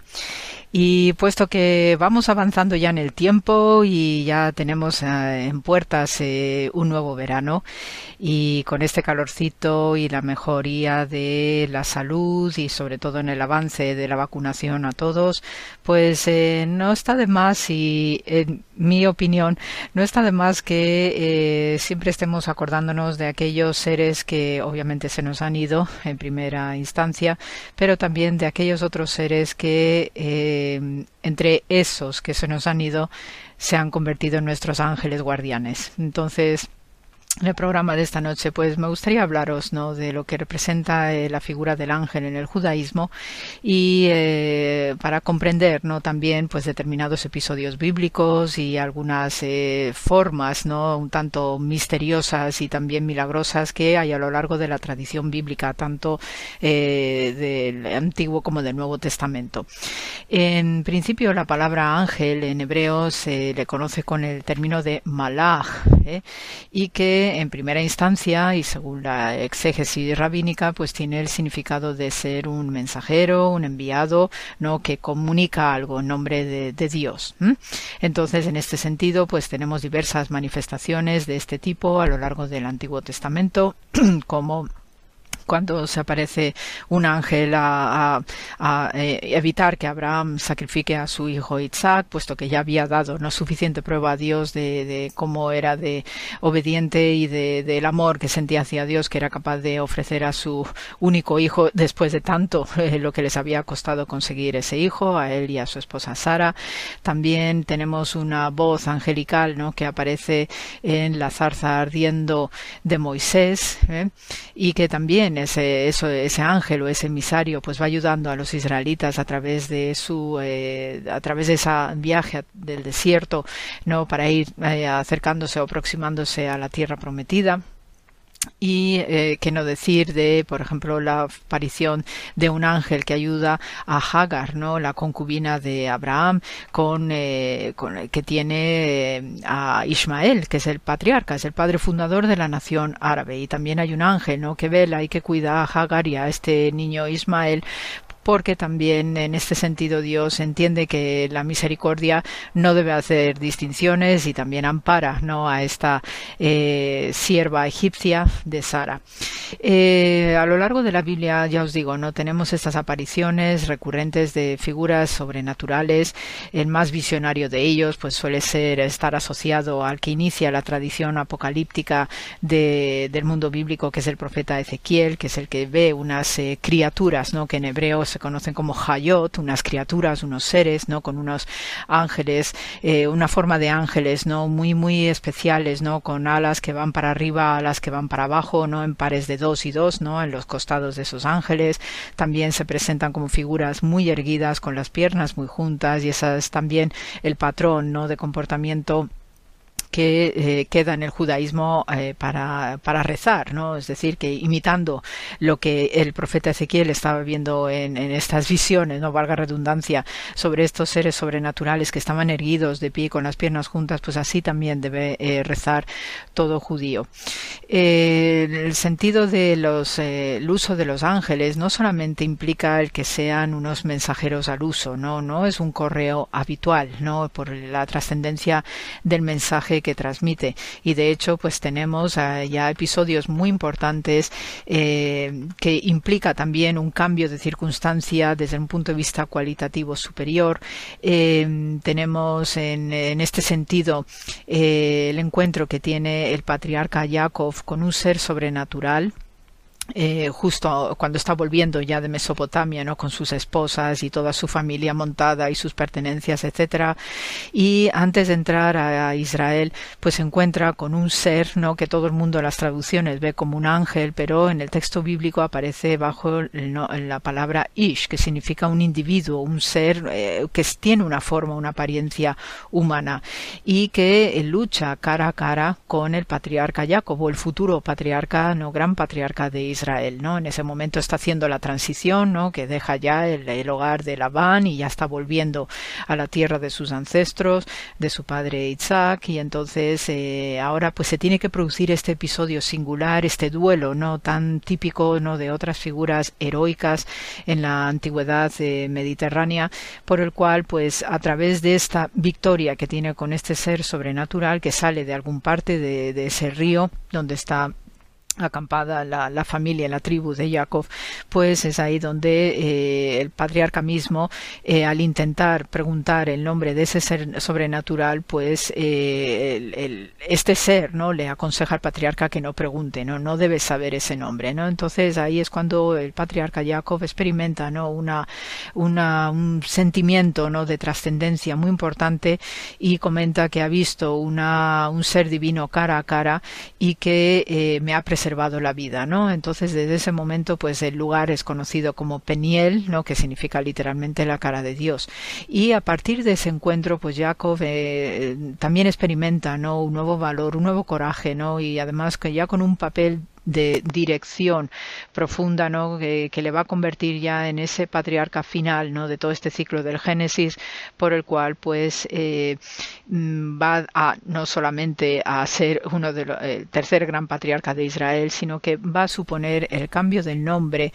Y puesto que vamos avanzando ya en el tiempo y ya tenemos eh, en puertas eh, un nuevo verano y con este calorcito y la mejoría de la salud y sobre todo en el avance de la vacunación a todos, pues eh, no está de más y en mi opinión no está de más que siempre estemos acordándonos de aquellos seres que obviamente se nos han ido en primera instancia, pero también de aquellos otros seres que eh, entre esos que se nos han ido se han convertido en nuestros ángeles guardianes. Entonces, en el programa de esta noche, pues me gustaría hablaros de lo que representa eh, la figura del ángel en el judaísmo y eh, para comprender ¿no? también pues determinados episodios bíblicos y algunas eh, formas ¿no? un tanto misteriosas y también milagrosas que hay a lo largo de la tradición bíblica, tanto del Antiguo como del Nuevo Testamento. En principio, la palabra ángel en hebreo se le conoce con el término de malach y que en primera instancia y según la exégesis rabínica pues tiene el significado de ser un mensajero, un enviado, no que comunica algo en nombre de, Dios. Entonces en este sentido pues tenemos diversas manifestaciones de este tipo a lo largo del Antiguo Testamento como cuando se aparece un ángel a, eh, evitar que Abraham sacrifique a su hijo Isaac, puesto que ya había dado no suficiente prueba a Dios de, cómo era de obediente y de, del amor que sentía hacia Dios, que era capaz de ofrecer a su único hijo después de tanto eh, lo que les había costado conseguir ese hijo, a él y a su esposa Sara. También tenemos una voz angelical ¿no? que aparece en la zarza ardiendo de Moisés ¿eh? y que también ese, ese ángel o ese emisario pues va ayudando a los israelitas a través de su eh, a través de ese viaje del desierto no para ir eh, acercándose o aproximándose a la tierra prometida y eh, no decir de, por ejemplo, la aparición de un ángel que ayuda a Hagar, ¿no? La concubina de Abraham, con, eh, que tiene eh, a Ismael, que es el patriarca, es el padre fundador de la nación árabe. Y también hay un ángel, ¿no? Que vela y que cuida a Hagar y a este niño Ismael porque también en este sentido Dios entiende que la misericordia no debe hacer distinciones y también ampara ¿no? a esta eh, sierva egipcia de Sara. Eh, a lo largo de la Biblia, ya os digo, no tenemos estas apariciones recurrentes de figuras sobrenaturales. El más visionario de ellos, pues suele ser estar asociado al que inicia la tradición apocalíptica de, del mundo bíblico, que es el profeta Ezequiel, que es el que ve unas eh, criaturas, ¿no? que en hebreo se conocen como Hayot, unas criaturas, unos seres, ¿no? Con unos ángeles, eh, una forma de ángeles, ¿no? Muy, muy especiales, ¿no? Con alas que van para arriba, alas que van para abajo, ¿no? En pares de dos y dos, ¿no? En los costados de esos ángeles. También se presentan como figuras muy erguidas, con las piernas muy juntas, y esa es también el patrón, ¿no? De comportamiento que eh, queda en el judaísmo eh, para, para, rezar, ¿no? Es decir, que imitando lo que el profeta Ezequiel estaba viendo en, estas visiones, no valga redundancia, sobre estos seres sobrenaturales que estaban erguidos de pie con las piernas juntas, pues así también debe eh, rezar todo judío. el sentido de los, el uso de los ángeles no solamente implica el que sean unos mensajeros al uso, no, no es un correo habitual, no, por la trascendencia del mensaje que transmite. Y de hecho pues tenemos eh, ya episodios muy importantes eh, que implica también un cambio de circunstancia desde un punto de vista cualitativo superior. Eh, tenemos en, este sentido el encuentro que tiene el patriarca Jacob con un ser sobrenatural eh, justo cuando está volviendo ya de Mesopotamia, ¿no? Con sus esposas y toda su familia montada y sus pertenencias, etcétera. Y antes de entrar a, Israel, pues se encuentra con un ser, ¿no? Que todo el mundo en las traducciones ve como un ángel, pero en el texto bíblico aparece bajo la palabra ish, que significa un individuo, un ser eh, que tiene una forma, una apariencia humana y que lucha cara a cara con el patriarca Jacob, el futuro patriarca, no gran patriarca de Israel Israel, ¿no? En ese momento está haciendo la transición, ¿no? Que deja ya el, hogar de Labán y ya está volviendo a la tierra de sus ancestros, de su padre Isaac, y entonces eh, ahora pues se tiene que producir este episodio singular, este duelo, ¿no? Tan típico, ¿no? De otras figuras heroicas en la antigüedad eh, mediterránea, por el cual pues a través de esta victoria que tiene con este ser sobrenatural que sale de algún parte de ese río donde está acampada la, la, familia, la tribu de Jacob, pues es ahí donde eh, el patriarca mismo, eh, al intentar preguntar el nombre de ese ser sobrenatural, pues eh, este ser no le aconseja al patriarca que no pregunte, no, no debe saber ese nombre, no. Entonces ahí es cuando el patriarca Jacob experimenta, no, una, una un sentimiento, no, de trascendencia muy importante y comenta que ha visto una, un ser divino cara a cara y que me ha presentado la vida, ¿no? Entonces, desde ese momento, pues el lugar es conocido como Peniel, ¿no? Que significa literalmente la cara de Dios. Y a partir de ese encuentro, pues Jacob eh, también experimenta, ¿no? Un nuevo valor, un nuevo coraje, ¿no? Y además que ya con un papel de dirección profunda, ¿no? Que, le va a convertir ya en ese patriarca final, ¿no? De todo este ciclo del Génesis, por el cual, pues, eh, mm, va a no solamente a ser uno de el tercer gran patriarca de Israel, sino que va a suponer el cambio del nombre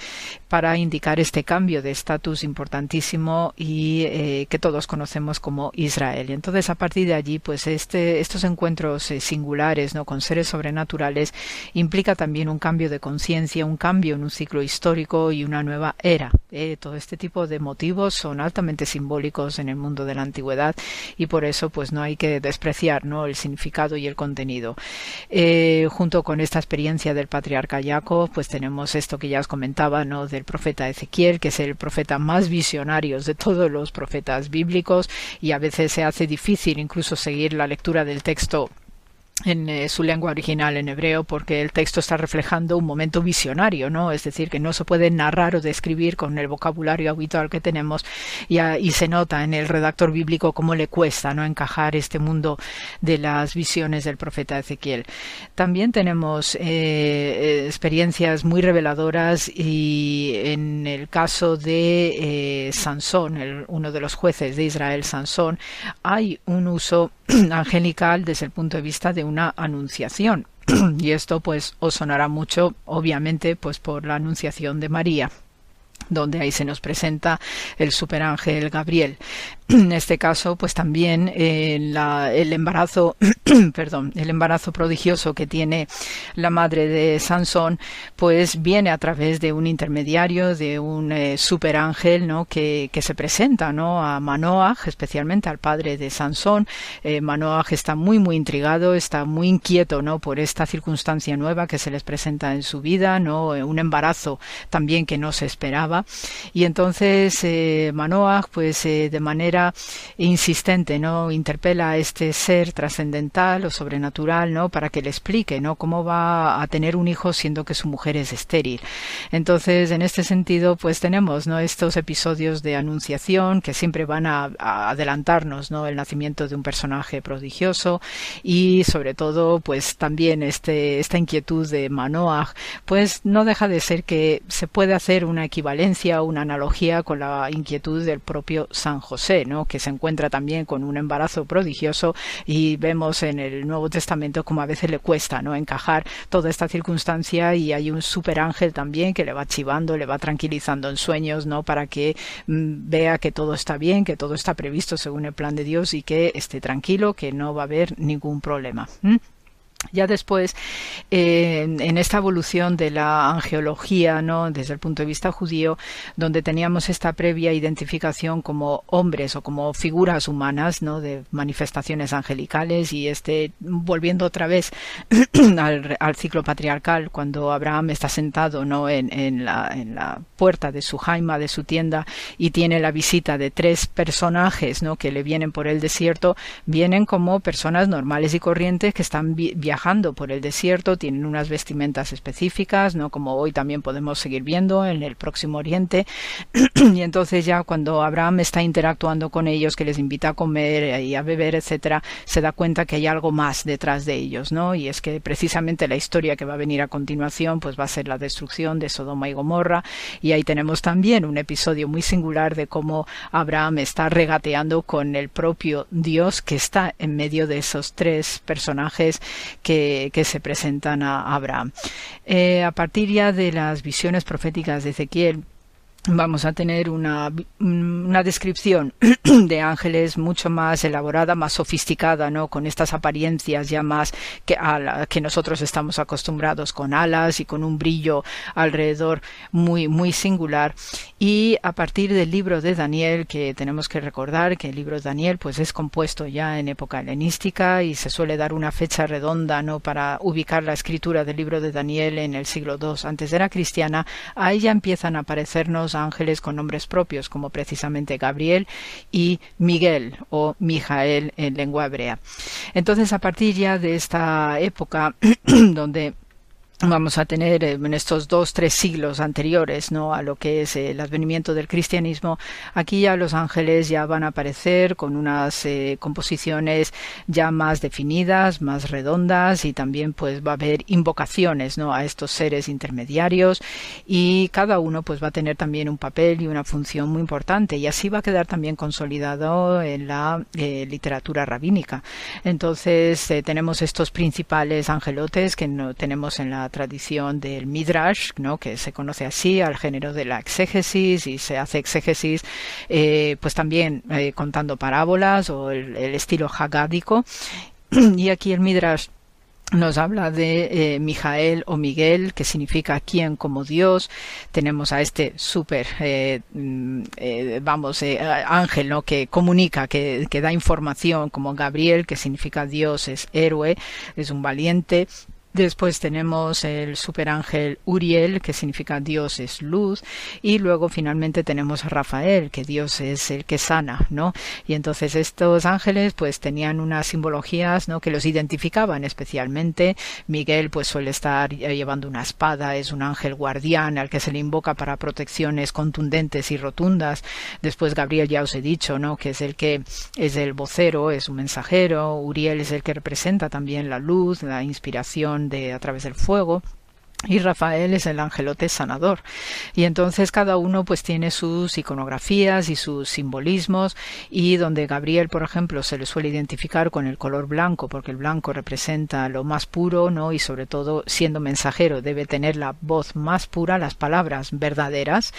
para indicar este cambio de estatus importantísimo y eh, que todos conocemos como Israel. Y entonces, a partir de allí, pues, este, estos encuentros eh, singulares, ¿no? Con seres sobrenaturales implica también un cambio de conciencia, un cambio en un ciclo histórico y una nueva era. Eh, todo este tipo de motivos son altamente simbólicos en el mundo de la antigüedad y por eso pues no hay que despreciar ¿no? el significado y el contenido. Eh, junto con esta experiencia del patriarca Jacob, pues tenemos esto que ya os comentaba, ¿no? del profeta Ezequiel, que es el profeta más visionario de todos los profetas bíblicos y a veces se hace difícil incluso seguir la lectura del texto en eh, su lengua original en hebreo porque el texto está reflejando un momento visionario, ¿no? Es decir, que no se puede narrar o describir con el vocabulario habitual que tenemos y, y se nota en el redactor bíblico cómo le cuesta, ¿no? Encajar este mundo de las visiones del profeta Ezequiel. También tenemos eh, experiencias muy reveladoras y en el caso de eh, Sansón, uno de los jueces de Israel, Sansón, hay un uso angelical desde el punto de vista de una anunciación. y esto pues os sonará mucho, obviamente, pues por la anunciación de María donde ahí se nos presenta el superángel Gabriel. En este caso, pues también eh, el embarazo, perdón, el embarazo prodigioso que tiene la madre de Sansón, pues viene a través de un intermediario, de un eh, superángel, ¿no? Que, que, se presenta, ¿no? A Manoah, especialmente al padre de Sansón. Eh, está muy, muy intrigado, está muy inquieto, ¿no? Por esta circunstancia nueva que se les presenta en su vida, ¿no? Un embarazo también que no se esperaba. Y entonces Manoah, pues de manera insistente, ¿no? Interpela a este ser trascendental o sobrenatural, ¿no? Para que le explique, ¿no? Cómo va a tener un hijo siendo que su mujer es estéril. Entonces, en este sentido, pues tenemos, ¿no? Estos episodios de anunciación que siempre van a, adelantarnos, ¿no? El nacimiento de un personaje prodigioso y sobre todo, pues también este, esta inquietud de Manoah, pues no deja de ser que se puede hacer una equivalencia, una analogía con la inquietud del propio San José, que se encuentra también con un embarazo prodigioso y vemos en el Nuevo Testamento como a veces le cuesta ¿no? encajar toda esta circunstancia y hay un super ángel también que le va chivando, le va tranquilizando en sueños ¿no? para que mm, vea que todo está bien, que todo está previsto según el plan de Dios y que esté tranquilo, que no va a haber ningún problema. Ya después, eh, en esta evolución de la angeología, ¿no? desde el punto de vista judío, donde teníamos esta previa identificación como hombres o como figuras humanas, ¿no? de manifestaciones angelicales, y este, volviendo otra vez al, ciclo patriarcal, cuando Abraham está sentado ¿no? en, la, en la puerta de su jaima, de su tienda, y tiene la visita de tres personajes ¿no? que le vienen por el desierto, vienen como personas normales y corrientes que están viajando viajando por el desierto, tienen unas vestimentas específicas, ¿no? Como hoy también podemos seguir viendo en el próximo Oriente. y entonces ya cuando Abraham está interactuando con ellos, que les invita a comer y a beber, etcétera, se da cuenta que hay algo más detrás de ellos, ¿no? Y es que precisamente la historia que va a venir a continuación, pues va a ser la destrucción de Sodoma y Gomorra. Y ahí tenemos también un episodio muy singular de cómo Abraham está regateando con el propio Dios que está en medio de esos tres personajes que, se presentan a Abraham. Eh, a partir ya de las visiones proféticas de Ezequiel, vamos a tener una, una descripción de ángeles mucho más elaborada, más sofisticada, ¿no? Con estas apariencias ya más que, a la, que nosotros estamos acostumbrados, con alas y con un brillo alrededor muy, muy singular. Y a partir del libro de Daniel, que tenemos que recordar que el libro de Daniel pues es compuesto ya en época helenística y se suele dar una fecha redonda, ¿no? Para ubicar la escritura del libro de Daniel en el siglo II antes de la cristiana, ahí ya empiezan a aparecernos ángeles con nombres propios, como precisamente Gabriel y Miguel o Mijael en lengua hebrea. Entonces, a partir ya de esta época, donde vamos a tener eh, en estos dos tres siglos anteriores no a lo que es el advenimiento del cristianismo aquí ya los ángeles ya van a aparecer con unas eh, composiciones ya más definidas más redondas y también pues va a haber invocaciones no a estos seres intermediarios y cada uno pues va a tener también un papel y una función muy importante y así va a quedar también consolidado en la eh, literatura rabínica. Entonces tenemos estos principales angelotes que no tenemos en la tradición del Midrash, ¿no? que se conoce así al género de la exégesis y se hace exégesis eh, pues también eh, contando parábolas o el, estilo hagádico. y aquí el Midrash nos habla de eh, Mijael o Miguel, que significa quien como Dios. Tenemos a este súper, mm, vamos, ángel, ¿no? Que comunica, que, que da información, como Gabriel, que significa Dios es héroe, es un valiente. Después tenemos el superángel Uriel, que significa Dios es luz, y luego finalmente tenemos a Rafael, que Dios es el que sana, ¿no? Y entonces estos ángeles pues tenían unas simbologías, ¿no? Que los identificaban especialmente. Miguel pues suele estar llevando una espada, es un ángel guardián al que se le invoca para protecciones contundentes y rotundas. Después Gabriel ya os he dicho, ¿no? Que es el que es el vocero, es un mensajero. Uriel es el que representa también la luz, la inspiración de a través del fuego y Rafael es el angelote sanador. Y entonces cada uno pues tiene sus iconografías y sus simbolismos y donde Gabriel, por ejemplo, se le suele identificar con el color blanco porque el blanco representa lo más puro, ¿no? Y sobre todo siendo mensajero debe tener la voz más pura, las palabras verdaderas.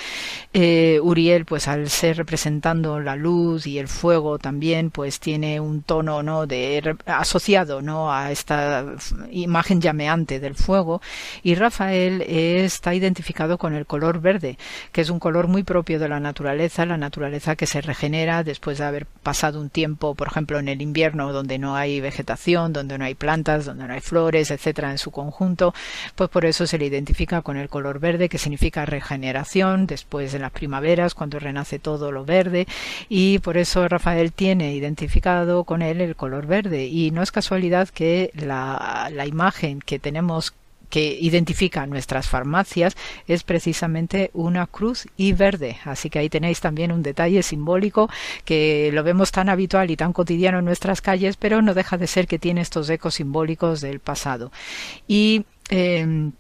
Eh, Uriel pues al ser representando la luz y el fuego también pues tiene un tono, ¿no? De asociado, ¿no? A esta imagen llameante del fuego y está identificado con el color verde, que es un color muy propio de la naturaleza, la naturaleza que se regenera después de haber pasado un tiempo, por ejemplo, en el invierno donde no hay vegetación, donde no hay plantas, donde no hay flores, etcétera, en su conjunto, pues por eso se le identifica con el color verde, que significa regeneración, después en las primaveras, cuando renace todo lo verde, y por eso Rafael tiene identificado con él el color verde, y no es casualidad que la, la imagen que tenemos que identifica nuestras farmacias es precisamente una cruz y verde. Así que ahí tenéis también un detalle simbólico que lo vemos tan habitual y tan cotidiano en nuestras calles, pero no deja de ser que tiene estos ecos simbólicos del pasado. Y eh,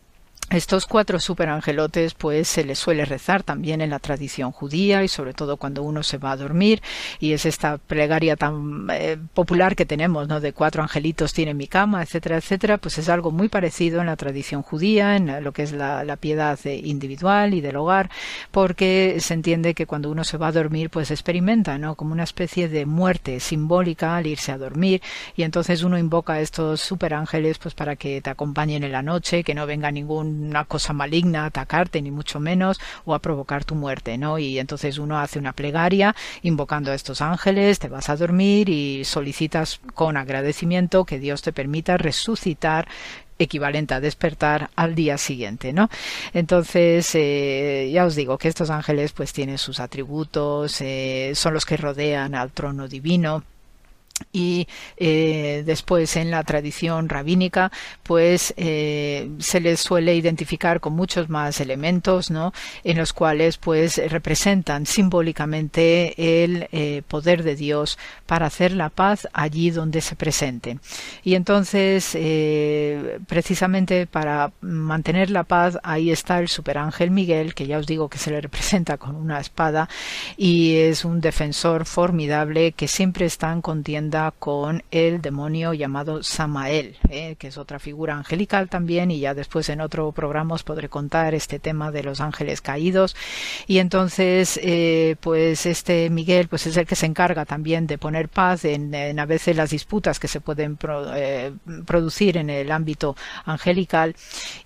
estos cuatro superangelotes pues se les suele rezar también en la tradición judía y sobre todo cuando uno se va a dormir y es esta plegaria tan eh, popular que tenemos, ¿no? De cuatro angelitos tiene mi cama, etcétera, etcétera, pues es algo muy parecido en la tradición judía, en lo que es la, piedad individual y del hogar, porque se entiende que cuando uno se va a dormir pues experimenta, ¿no? Como una especie de muerte simbólica al irse a dormir y entonces uno invoca a estos superángeles pues para que te acompañen en la noche, que no venga ningún una cosa maligna a atacarte, ni mucho menos, o a provocar tu muerte, ¿no? Y entonces uno hace una plegaria invocando a estos ángeles, te vas a dormir y solicitas con agradecimiento que Dios te permita resucitar equivalente a despertar al día siguiente, ¿no? Entonces, eh, ya os digo que estos ángeles pues tienen sus atributos, eh, son los que rodean al trono divino, y eh, después en la tradición rabínica pues eh, se les suele identificar con muchos más elementos ¿no? en los cuales pues representan simbólicamente el eh, poder de Dios para hacer la paz allí donde se presente y entonces precisamente para mantener la paz ahí está el superángel Miguel que ya os digo que se le representa con una espada y es un defensor formidable que siempre está en con el demonio llamado Samael, eh, que es otra figura angelical también, y ya después en otro programa os podré contar este tema de los ángeles caídos. Y entonces, eh, pues este Miguel, pues es el que se encarga también de poner paz en, a veces las disputas que se pueden eh, producir en el ámbito angelical.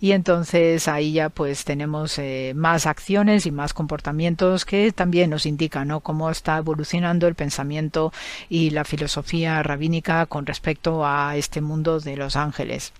Y entonces ahí ya pues tenemos más acciones y más comportamientos que también nos indican ¿no? cómo está evolucionando el pensamiento y la filosofía rabínica con respecto a este mundo de los ángeles.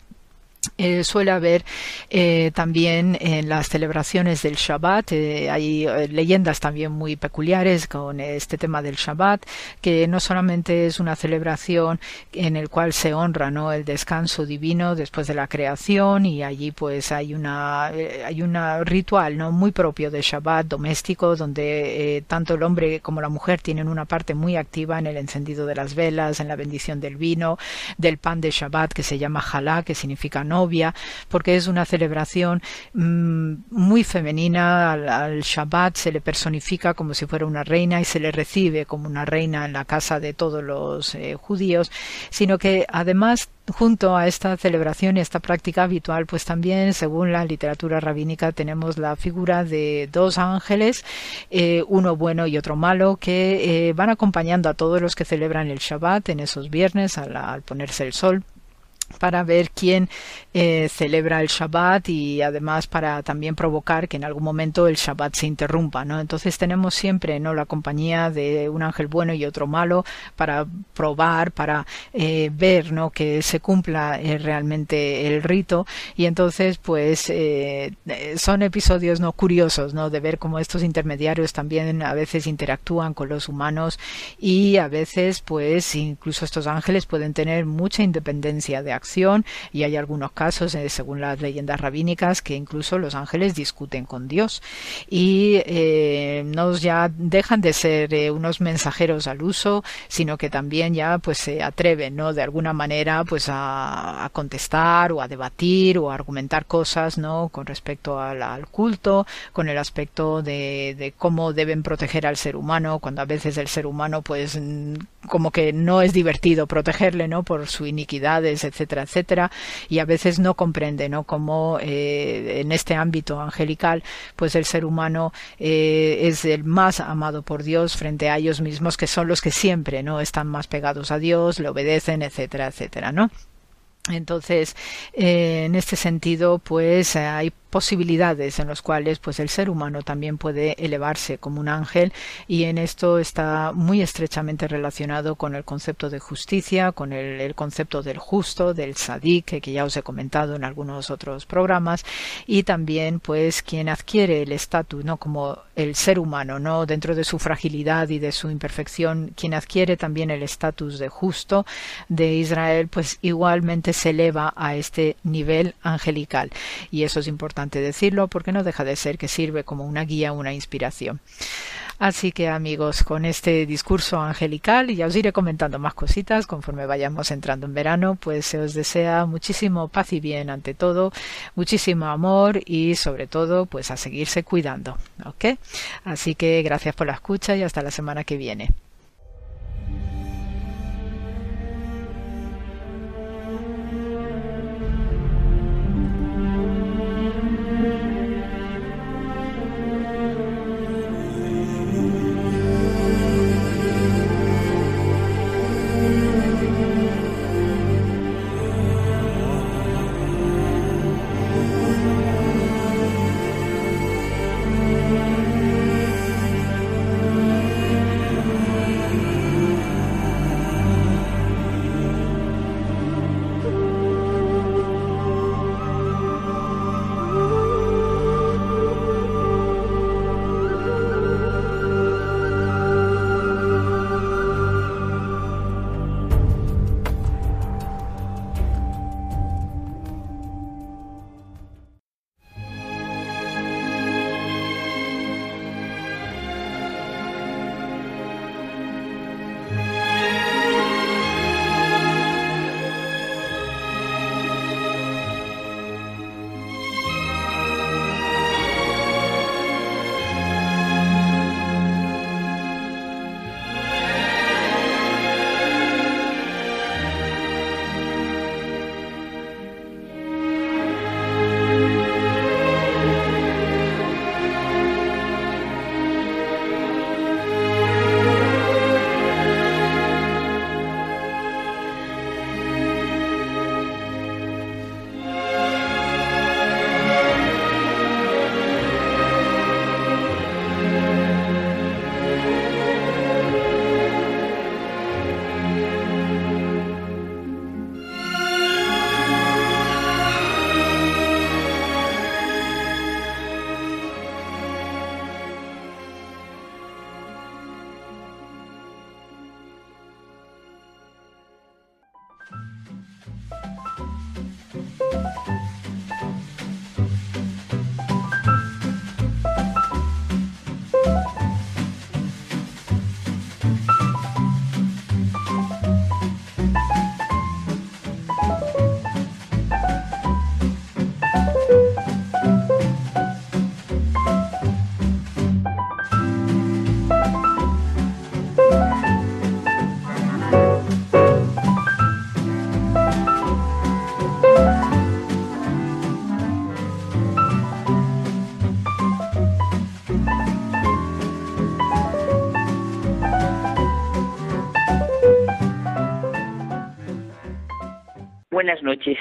Eh, suele haber eh, también en las celebraciones del Shabbat, eh, hay leyendas también muy peculiares con este tema del Shabbat, que no solamente es una celebración en el cual se honra ¿no? el descanso divino después de la creación y allí pues hay una hay un ritual no muy propio del Shabbat doméstico donde tanto el hombre como la mujer tienen una parte muy activa en el encendido de las velas, en la bendición del vino, del pan de Shabbat que se llama halá, que significa no novia, porque es una celebración mm, muy femenina. Al, Shabbat se le personifica como si fuera una reina y se le recibe como una reina en la casa de todos los eh, judíos, sino que además junto a esta celebración y esta práctica habitual, pues también, según la literatura rabínica, tenemos la figura de dos ángeles, eh, uno bueno y otro malo, que eh, van acompañando a todos los que celebran el Shabbat en esos viernes al ponerse el sol para ver quién eh, celebra el Shabbat y además para también provocar que en algún momento el Shabbat se interrumpa, ¿no? Entonces tenemos siempre, ¿no? La compañía de un ángel bueno y otro malo para probar, para eh, ver, ¿no? Que se cumpla eh, realmente el rito y entonces, pues, son episodios, ¿no? Curiosos, ¿no? De ver cómo estos intermediarios también a veces interactúan con los humanos y a veces, pues, incluso estos ángeles pueden tener mucha independencia de acción y hay algunos casos, eh, según las leyendas rabínicas, que incluso los ángeles discuten con Dios y eh, no ya dejan de ser eh, unos mensajeros al uso, sino que también ya pues se atreven, ¿no? De alguna manera pues a, contestar o a debatir o a argumentar cosas, ¿no? Con respecto al, culto, con el aspecto de, de cómo deben proteger al ser humano, cuando a veces el ser humano pues como que no es divertido protegerle, ¿no? Por su iniquidades, etcétera, y a veces no comprende, ¿no? Cómo eh, en este ámbito angelical, pues el ser humano eh, es el más amado por Dios frente a ellos mismos, que son los que siempre, ¿no? Están más pegados a Dios, le obedecen, etcétera, etcétera, ¿no? Entonces, eh, en este sentido, pues hay posibilidades en los cuales pues el ser humano también puede elevarse como un ángel y en esto está muy estrechamente relacionado con el concepto de justicia, con el, concepto del justo, del sadik, que, ya os he comentado en algunos otros programas, y también pues quien adquiere el estatus, no como el ser humano, no dentro de su fragilidad y de su imperfección, quien adquiere también el estatus de justo de Israel, pues igualmente se eleva a este nivel angelical. Y eso es importante decirlo porque no deja de ser que sirve como una guía, una inspiración. Así que amigos, con este discurso angelical, y ya os iré comentando más cositas conforme vayamos entrando en verano, pues se os desea muchísimo paz y bien ante todo, muchísimo amor y sobre todo pues a seguirse cuidando. ¿Ok? Así que gracias por la escucha y hasta la semana que viene. Buenas noches,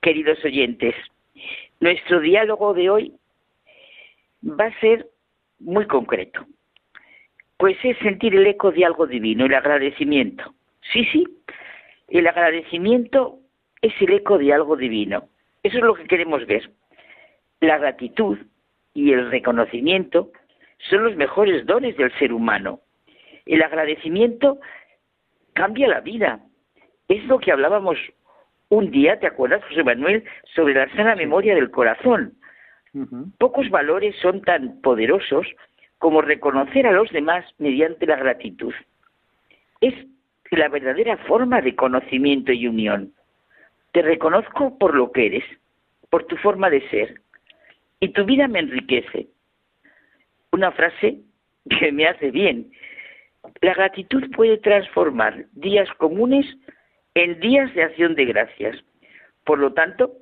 queridos oyentes. Nuestro diálogo de hoy va a ser muy concreto, pues es sentir el eco de algo divino, el agradecimiento. Sí, sí, el agradecimiento es el eco de algo divino. Eso es lo que queremos ver. La gratitud y el reconocimiento son los mejores dones del ser humano. El agradecimiento cambia la vida. Es lo que hablábamos un día, ¿te acuerdas, José Manuel?, sobre la sana memoria del corazón. Pocos valores son tan poderosos como reconocer a los demás mediante la gratitud. Es la verdadera forma de conocimiento y unión. Te reconozco por lo que eres, por tu forma de ser, y tu vida me enriquece. Una frase que me hace bien. La gratitud puede transformar días comunes en días de acción de gracias. Por lo tanto,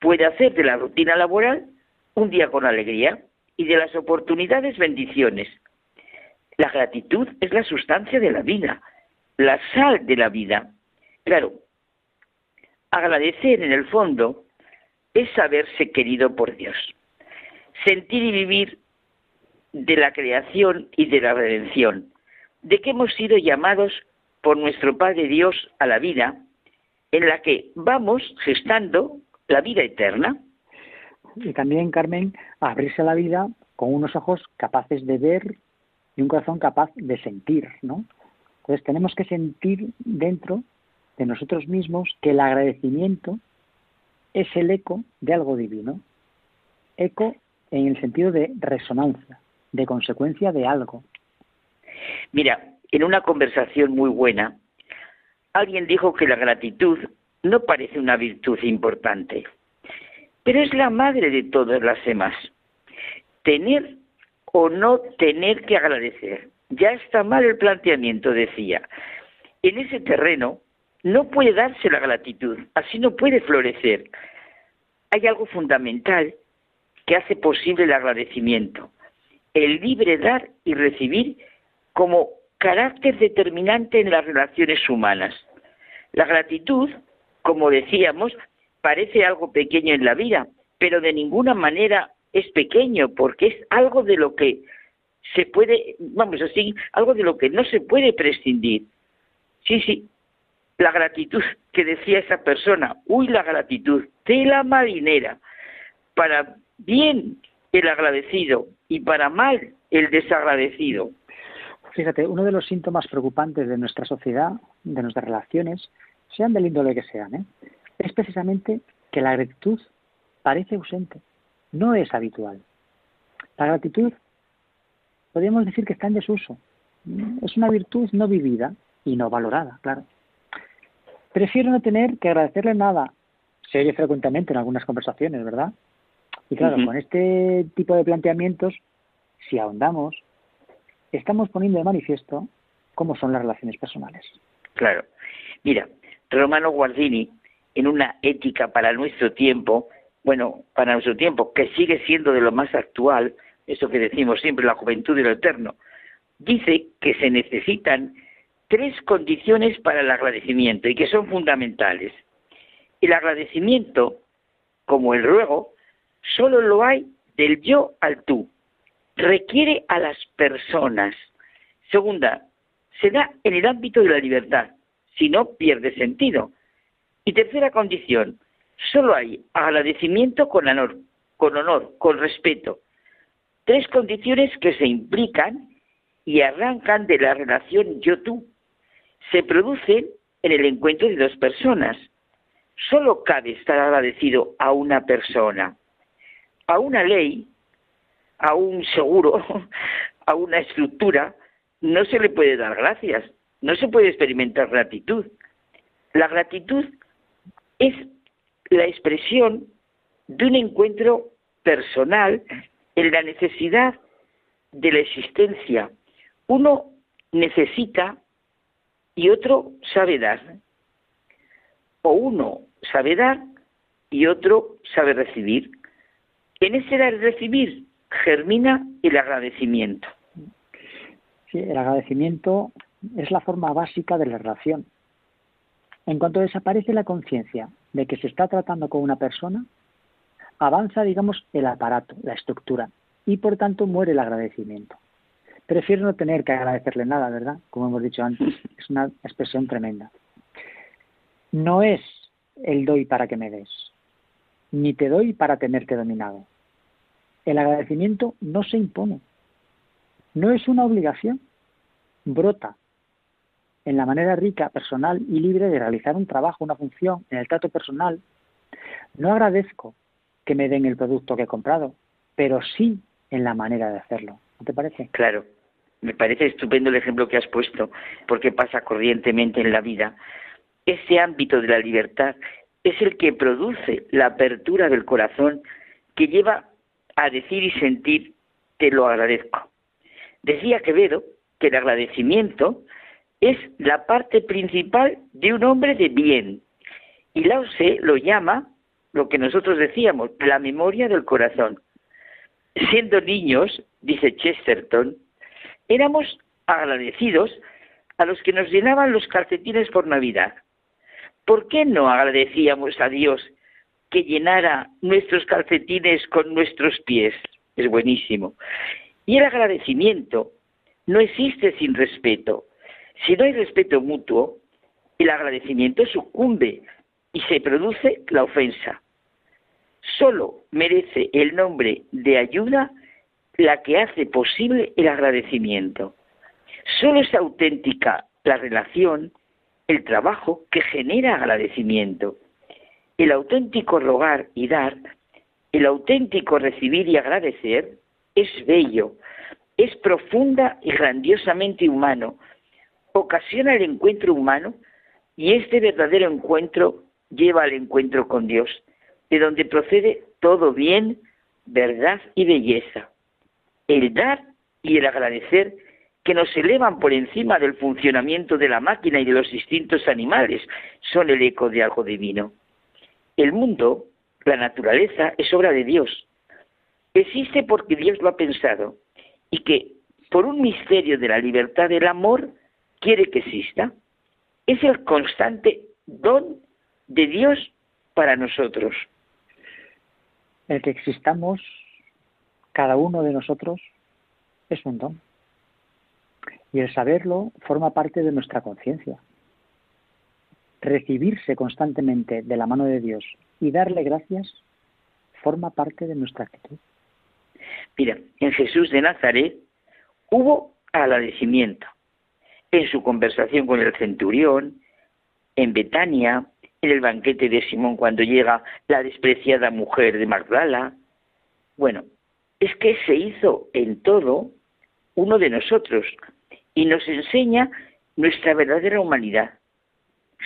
puede hacer de la rutina laboral un día con alegría y de las oportunidades bendiciones. La gratitud es la sustancia de la vida, la sal de la vida. Claro, agradecer en el fondo es saberse querido por Dios, sentir y vivir de la creación y de la redención, de que hemos sido llamados por nuestro Padre Dios a la vida, en la que vamos gestando la vida eterna. Y también, Carmen, abrirse a la vida con unos ojos capaces de ver y un corazón capaz de sentir, ¿no? Entonces tenemos que sentir dentro de nosotros mismos que el agradecimiento es el eco de algo divino. Eco en el sentido de resonancia, de consecuencia de algo. Mira, en una conversación muy buena, alguien dijo que la gratitud no parece una virtud importante, pero es la madre de todas las demás. Tener o no tener que agradecer. Ya está mal el planteamiento, decía. En ese terreno no puede darse la gratitud, así no puede florecer. Hay algo fundamental que hace posible el agradecimiento, el libre dar y recibir como carácter determinante en las relaciones humanas. La gratitud, como decíamos, parece algo pequeño en la vida, pero de ninguna manera es pequeño, porque es algo de lo que se puede, vamos así, algo de lo que no se puede prescindir. Sí, sí, la gratitud que decía esa persona, uy, la gratitud, de la marinera, para bien el agradecido y para mal el desagradecido. Fíjate, uno de los síntomas preocupantes de nuestra sociedad, de nuestras relaciones, sean del índole que sean, ¿eh? es precisamente que la gratitud parece ausente, no es habitual. La gratitud podríamos decir que está en desuso. Es una virtud no vivida y no valorada, claro. Prefiero no tener que agradecerle nada. Se oye frecuentemente en algunas conversaciones, ¿verdad? Y claro, con este tipo de planteamientos, si ahondamos, estamos poniendo de manifiesto cómo son las relaciones personales. Claro. Mira, Romano Guardini, en una ética para nuestro tiempo, bueno, para nuestro tiempo, que sigue siendo de lo más actual, eso que decimos siempre, la juventud y lo eterno, dice que se necesitan tres condiciones para el agradecimiento y que son fundamentales. El agradecimiento, como el ruego, solo lo hay del yo al tú requiere a las personas. Segunda, se da en el ámbito de la libertad, si no pierde sentido. Y tercera condición, solo hay agradecimiento con honor, con honor, con respeto. Tres condiciones que se implican y arrancan de la relación yo-tú. Se producen en el encuentro de dos personas. Solo cabe estar agradecido a una persona. A una ley a un seguro, a una estructura, no se le puede dar gracias, no se puede experimentar gratitud. La gratitud es la expresión de un encuentro personal en la necesidad de la existencia. Uno necesita y otro sabe dar. O uno sabe dar y otro sabe recibir. En ese dar y recibir germina el agradecimiento. Sí, el agradecimiento es la forma básica de la relación. En cuanto desaparece la conciencia de que se está tratando con una persona, avanza, digamos, el aparato, la estructura, y por tanto muere el agradecimiento. Prefiero no tener que agradecerle nada, ¿verdad? Como hemos dicho antes, es una expresión tremenda. No es el doy para que me des, ni te doy para tenerte dominado. El agradecimiento no se impone, no es una obligación, brota en la manera rica, personal y libre de realizar un trabajo, una función, en el trato personal. No agradezco que me den el producto que he comprado, pero sí en la manera de hacerlo. ¿No te parece? Claro. Me parece estupendo el ejemplo que has puesto, porque pasa corrientemente en la vida. Ese ámbito de la libertad es el que produce la apertura del corazón que lleva a decir y sentir te lo agradezco. Decía Quevedo que el agradecimiento es la parte principal de un hombre de bien. Y Lao Tse lo llama, lo que nosotros decíamos, la memoria del corazón. Siendo niños, dice Chesterton, éramos agradecidos a los que nos llenaban los calcetines por Navidad. ¿Por qué no agradecíamos a Dios que llenara nuestros calcetines con nuestros pies? Es buenísimo. Y el agradecimiento no existe sin respeto. Si no hay respeto mutuo, el agradecimiento sucumbe y se produce la ofensa. Solo merece el nombre de ayuda la que hace posible el agradecimiento. Solo es auténtica la relación, el trabajo que genera agradecimiento. El auténtico rogar y dar, el auténtico recibir y agradecer es bello, es profunda y grandiosamente humano, ocasiona el encuentro humano y este verdadero encuentro lleva al encuentro con Dios, de donde procede todo bien, verdad y belleza el dar y el agradecer que nos elevan por encima del funcionamiento de la máquina y de los instintos animales, son el eco de algo divino. El mundo, la naturaleza, es obra de Dios. Existe porque Dios lo ha pensado y que, por un misterio de la libertad del amor, quiere que exista. Es el constante don de Dios para nosotros. El que existamos cada uno de nosotros es un don. Y el saberlo forma parte de nuestra conciencia. Recibirse constantemente de la mano de Dios y darle gracias forma parte de nuestra actitud. Mira, en Jesús de Nazaret hubo agradecimiento. En su conversación con el centurión, en Betania, en el banquete de Simón cuando llega la despreciada mujer de Magdala. Bueno, es que se hizo en todo uno de nosotros y nos enseña nuestra verdadera humanidad.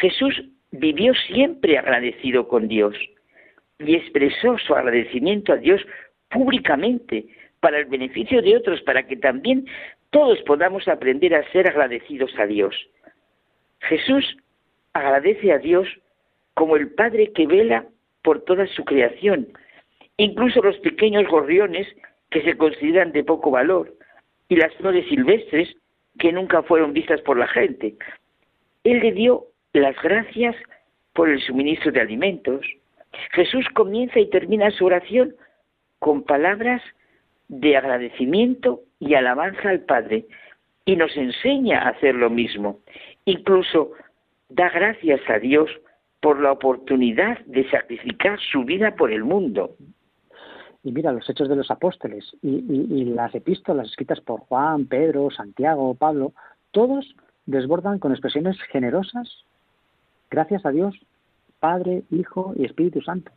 Jesús vivió siempre agradecido con Dios y expresó su agradecimiento a Dios públicamente para el beneficio de otros, para que también todos podamos aprender a ser agradecidos a Dios. Jesús agradece a Dios como el Padre que vela por toda su creación incluso los pequeños gorriones que se consideran de poco valor y las flores silvestres que nunca fueron vistas por la gente. Él le dio las gracias por el suministro de alimentos. Jesús comienza y termina su oración con palabras de agradecimiento y alabanza al Padre y nos enseña a hacer lo mismo. Incluso da gracias a Dios por la oportunidad de sacrificar su vida por el mundo. Y mira, los hechos de los apóstoles y, las epístolas escritas por Juan, Pedro, Santiago, Pablo, todos desbordan con expresiones generosas, gracias a Dios, Padre, Hijo y Espíritu Santo.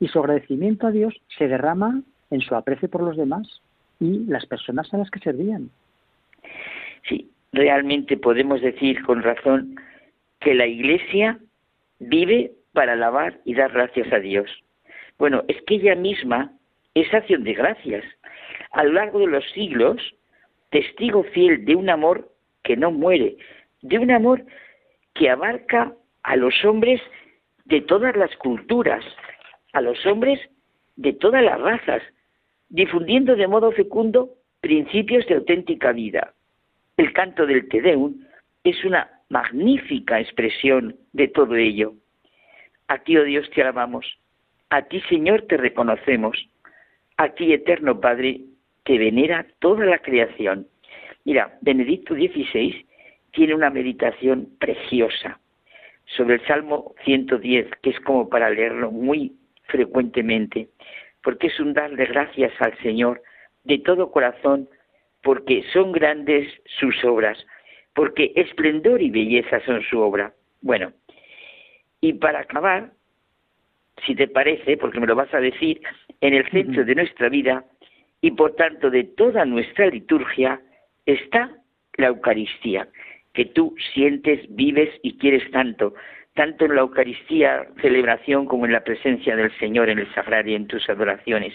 Y su agradecimiento a Dios se derrama en su aprecio por los demás y las personas a las que servían. Sí, realmente podemos decir con razón que la Iglesia vive para alabar y dar gracias a Dios. Bueno, es que ella misma es acción de gracias. A lo largo de los siglos, testigo fiel de un amor que no muere, de un amor que abarca a los hombres de todas las culturas, a los hombres de todas las razas, difundiendo de modo fecundo principios de auténtica vida. El canto del Te Deum es una magnífica expresión de todo ello. A ti, oh Dios, te alabamos. A ti, Señor, te reconocemos. A ti, eterno Padre, te venera toda la creación. Mira, Benedicto XVI tiene una meditación preciosa sobre el Salmo 110, que es como para leerlo muy frecuentemente, porque es un darle gracias al Señor de todo corazón, porque son grandes sus obras, porque esplendor y belleza son su obra. Bueno, y para acabar, si te parece, porque me lo vas a decir, en el centro de nuestra vida y por tanto de toda nuestra liturgia está la Eucaristía, que tú sientes, vives y quieres tanto, tanto en la Eucaristía, celebración, como en la presencia del Señor en el sagrario y en tus adoraciones.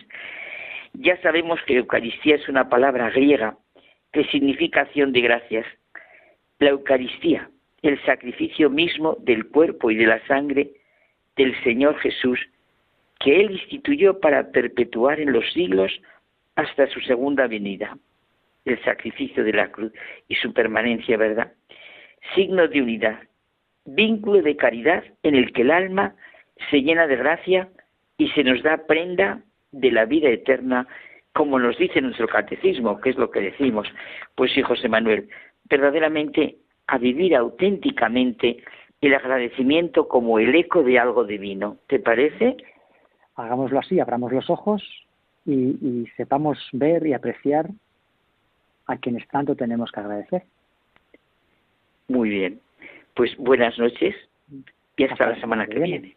Ya sabemos que Eucaristía es una palabra griega que significa acción de gracias. La Eucaristía, el sacrificio mismo del cuerpo y de la sangre del Señor Jesús, que Él instituyó para perpetuar en los siglos hasta su segunda venida, el sacrificio de la cruz y su permanencia, ¿verdad? Signo de unidad, vínculo de caridad en el que el alma se llena de gracia y se nos da prenda de la vida eterna, como nos dice nuestro catecismo, que es lo que decimos. Pues sí, José Manuel, verdaderamente a vivir auténticamente el agradecimiento como el eco de algo divino. ¿Te parece? Hagámoslo así, abramos los ojos y, sepamos ver y apreciar a quienes tanto tenemos que agradecer. Muy bien. Pues buenas noches y hasta, la semana que viene.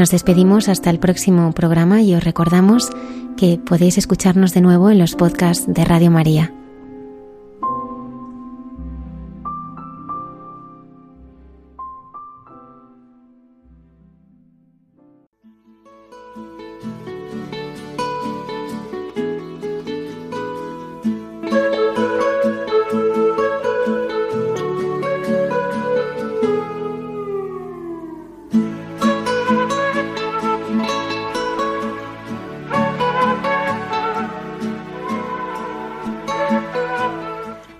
Nos despedimos hasta el próximo programa y os recordamos que podéis escucharnos de nuevo en los podcasts de Radio María.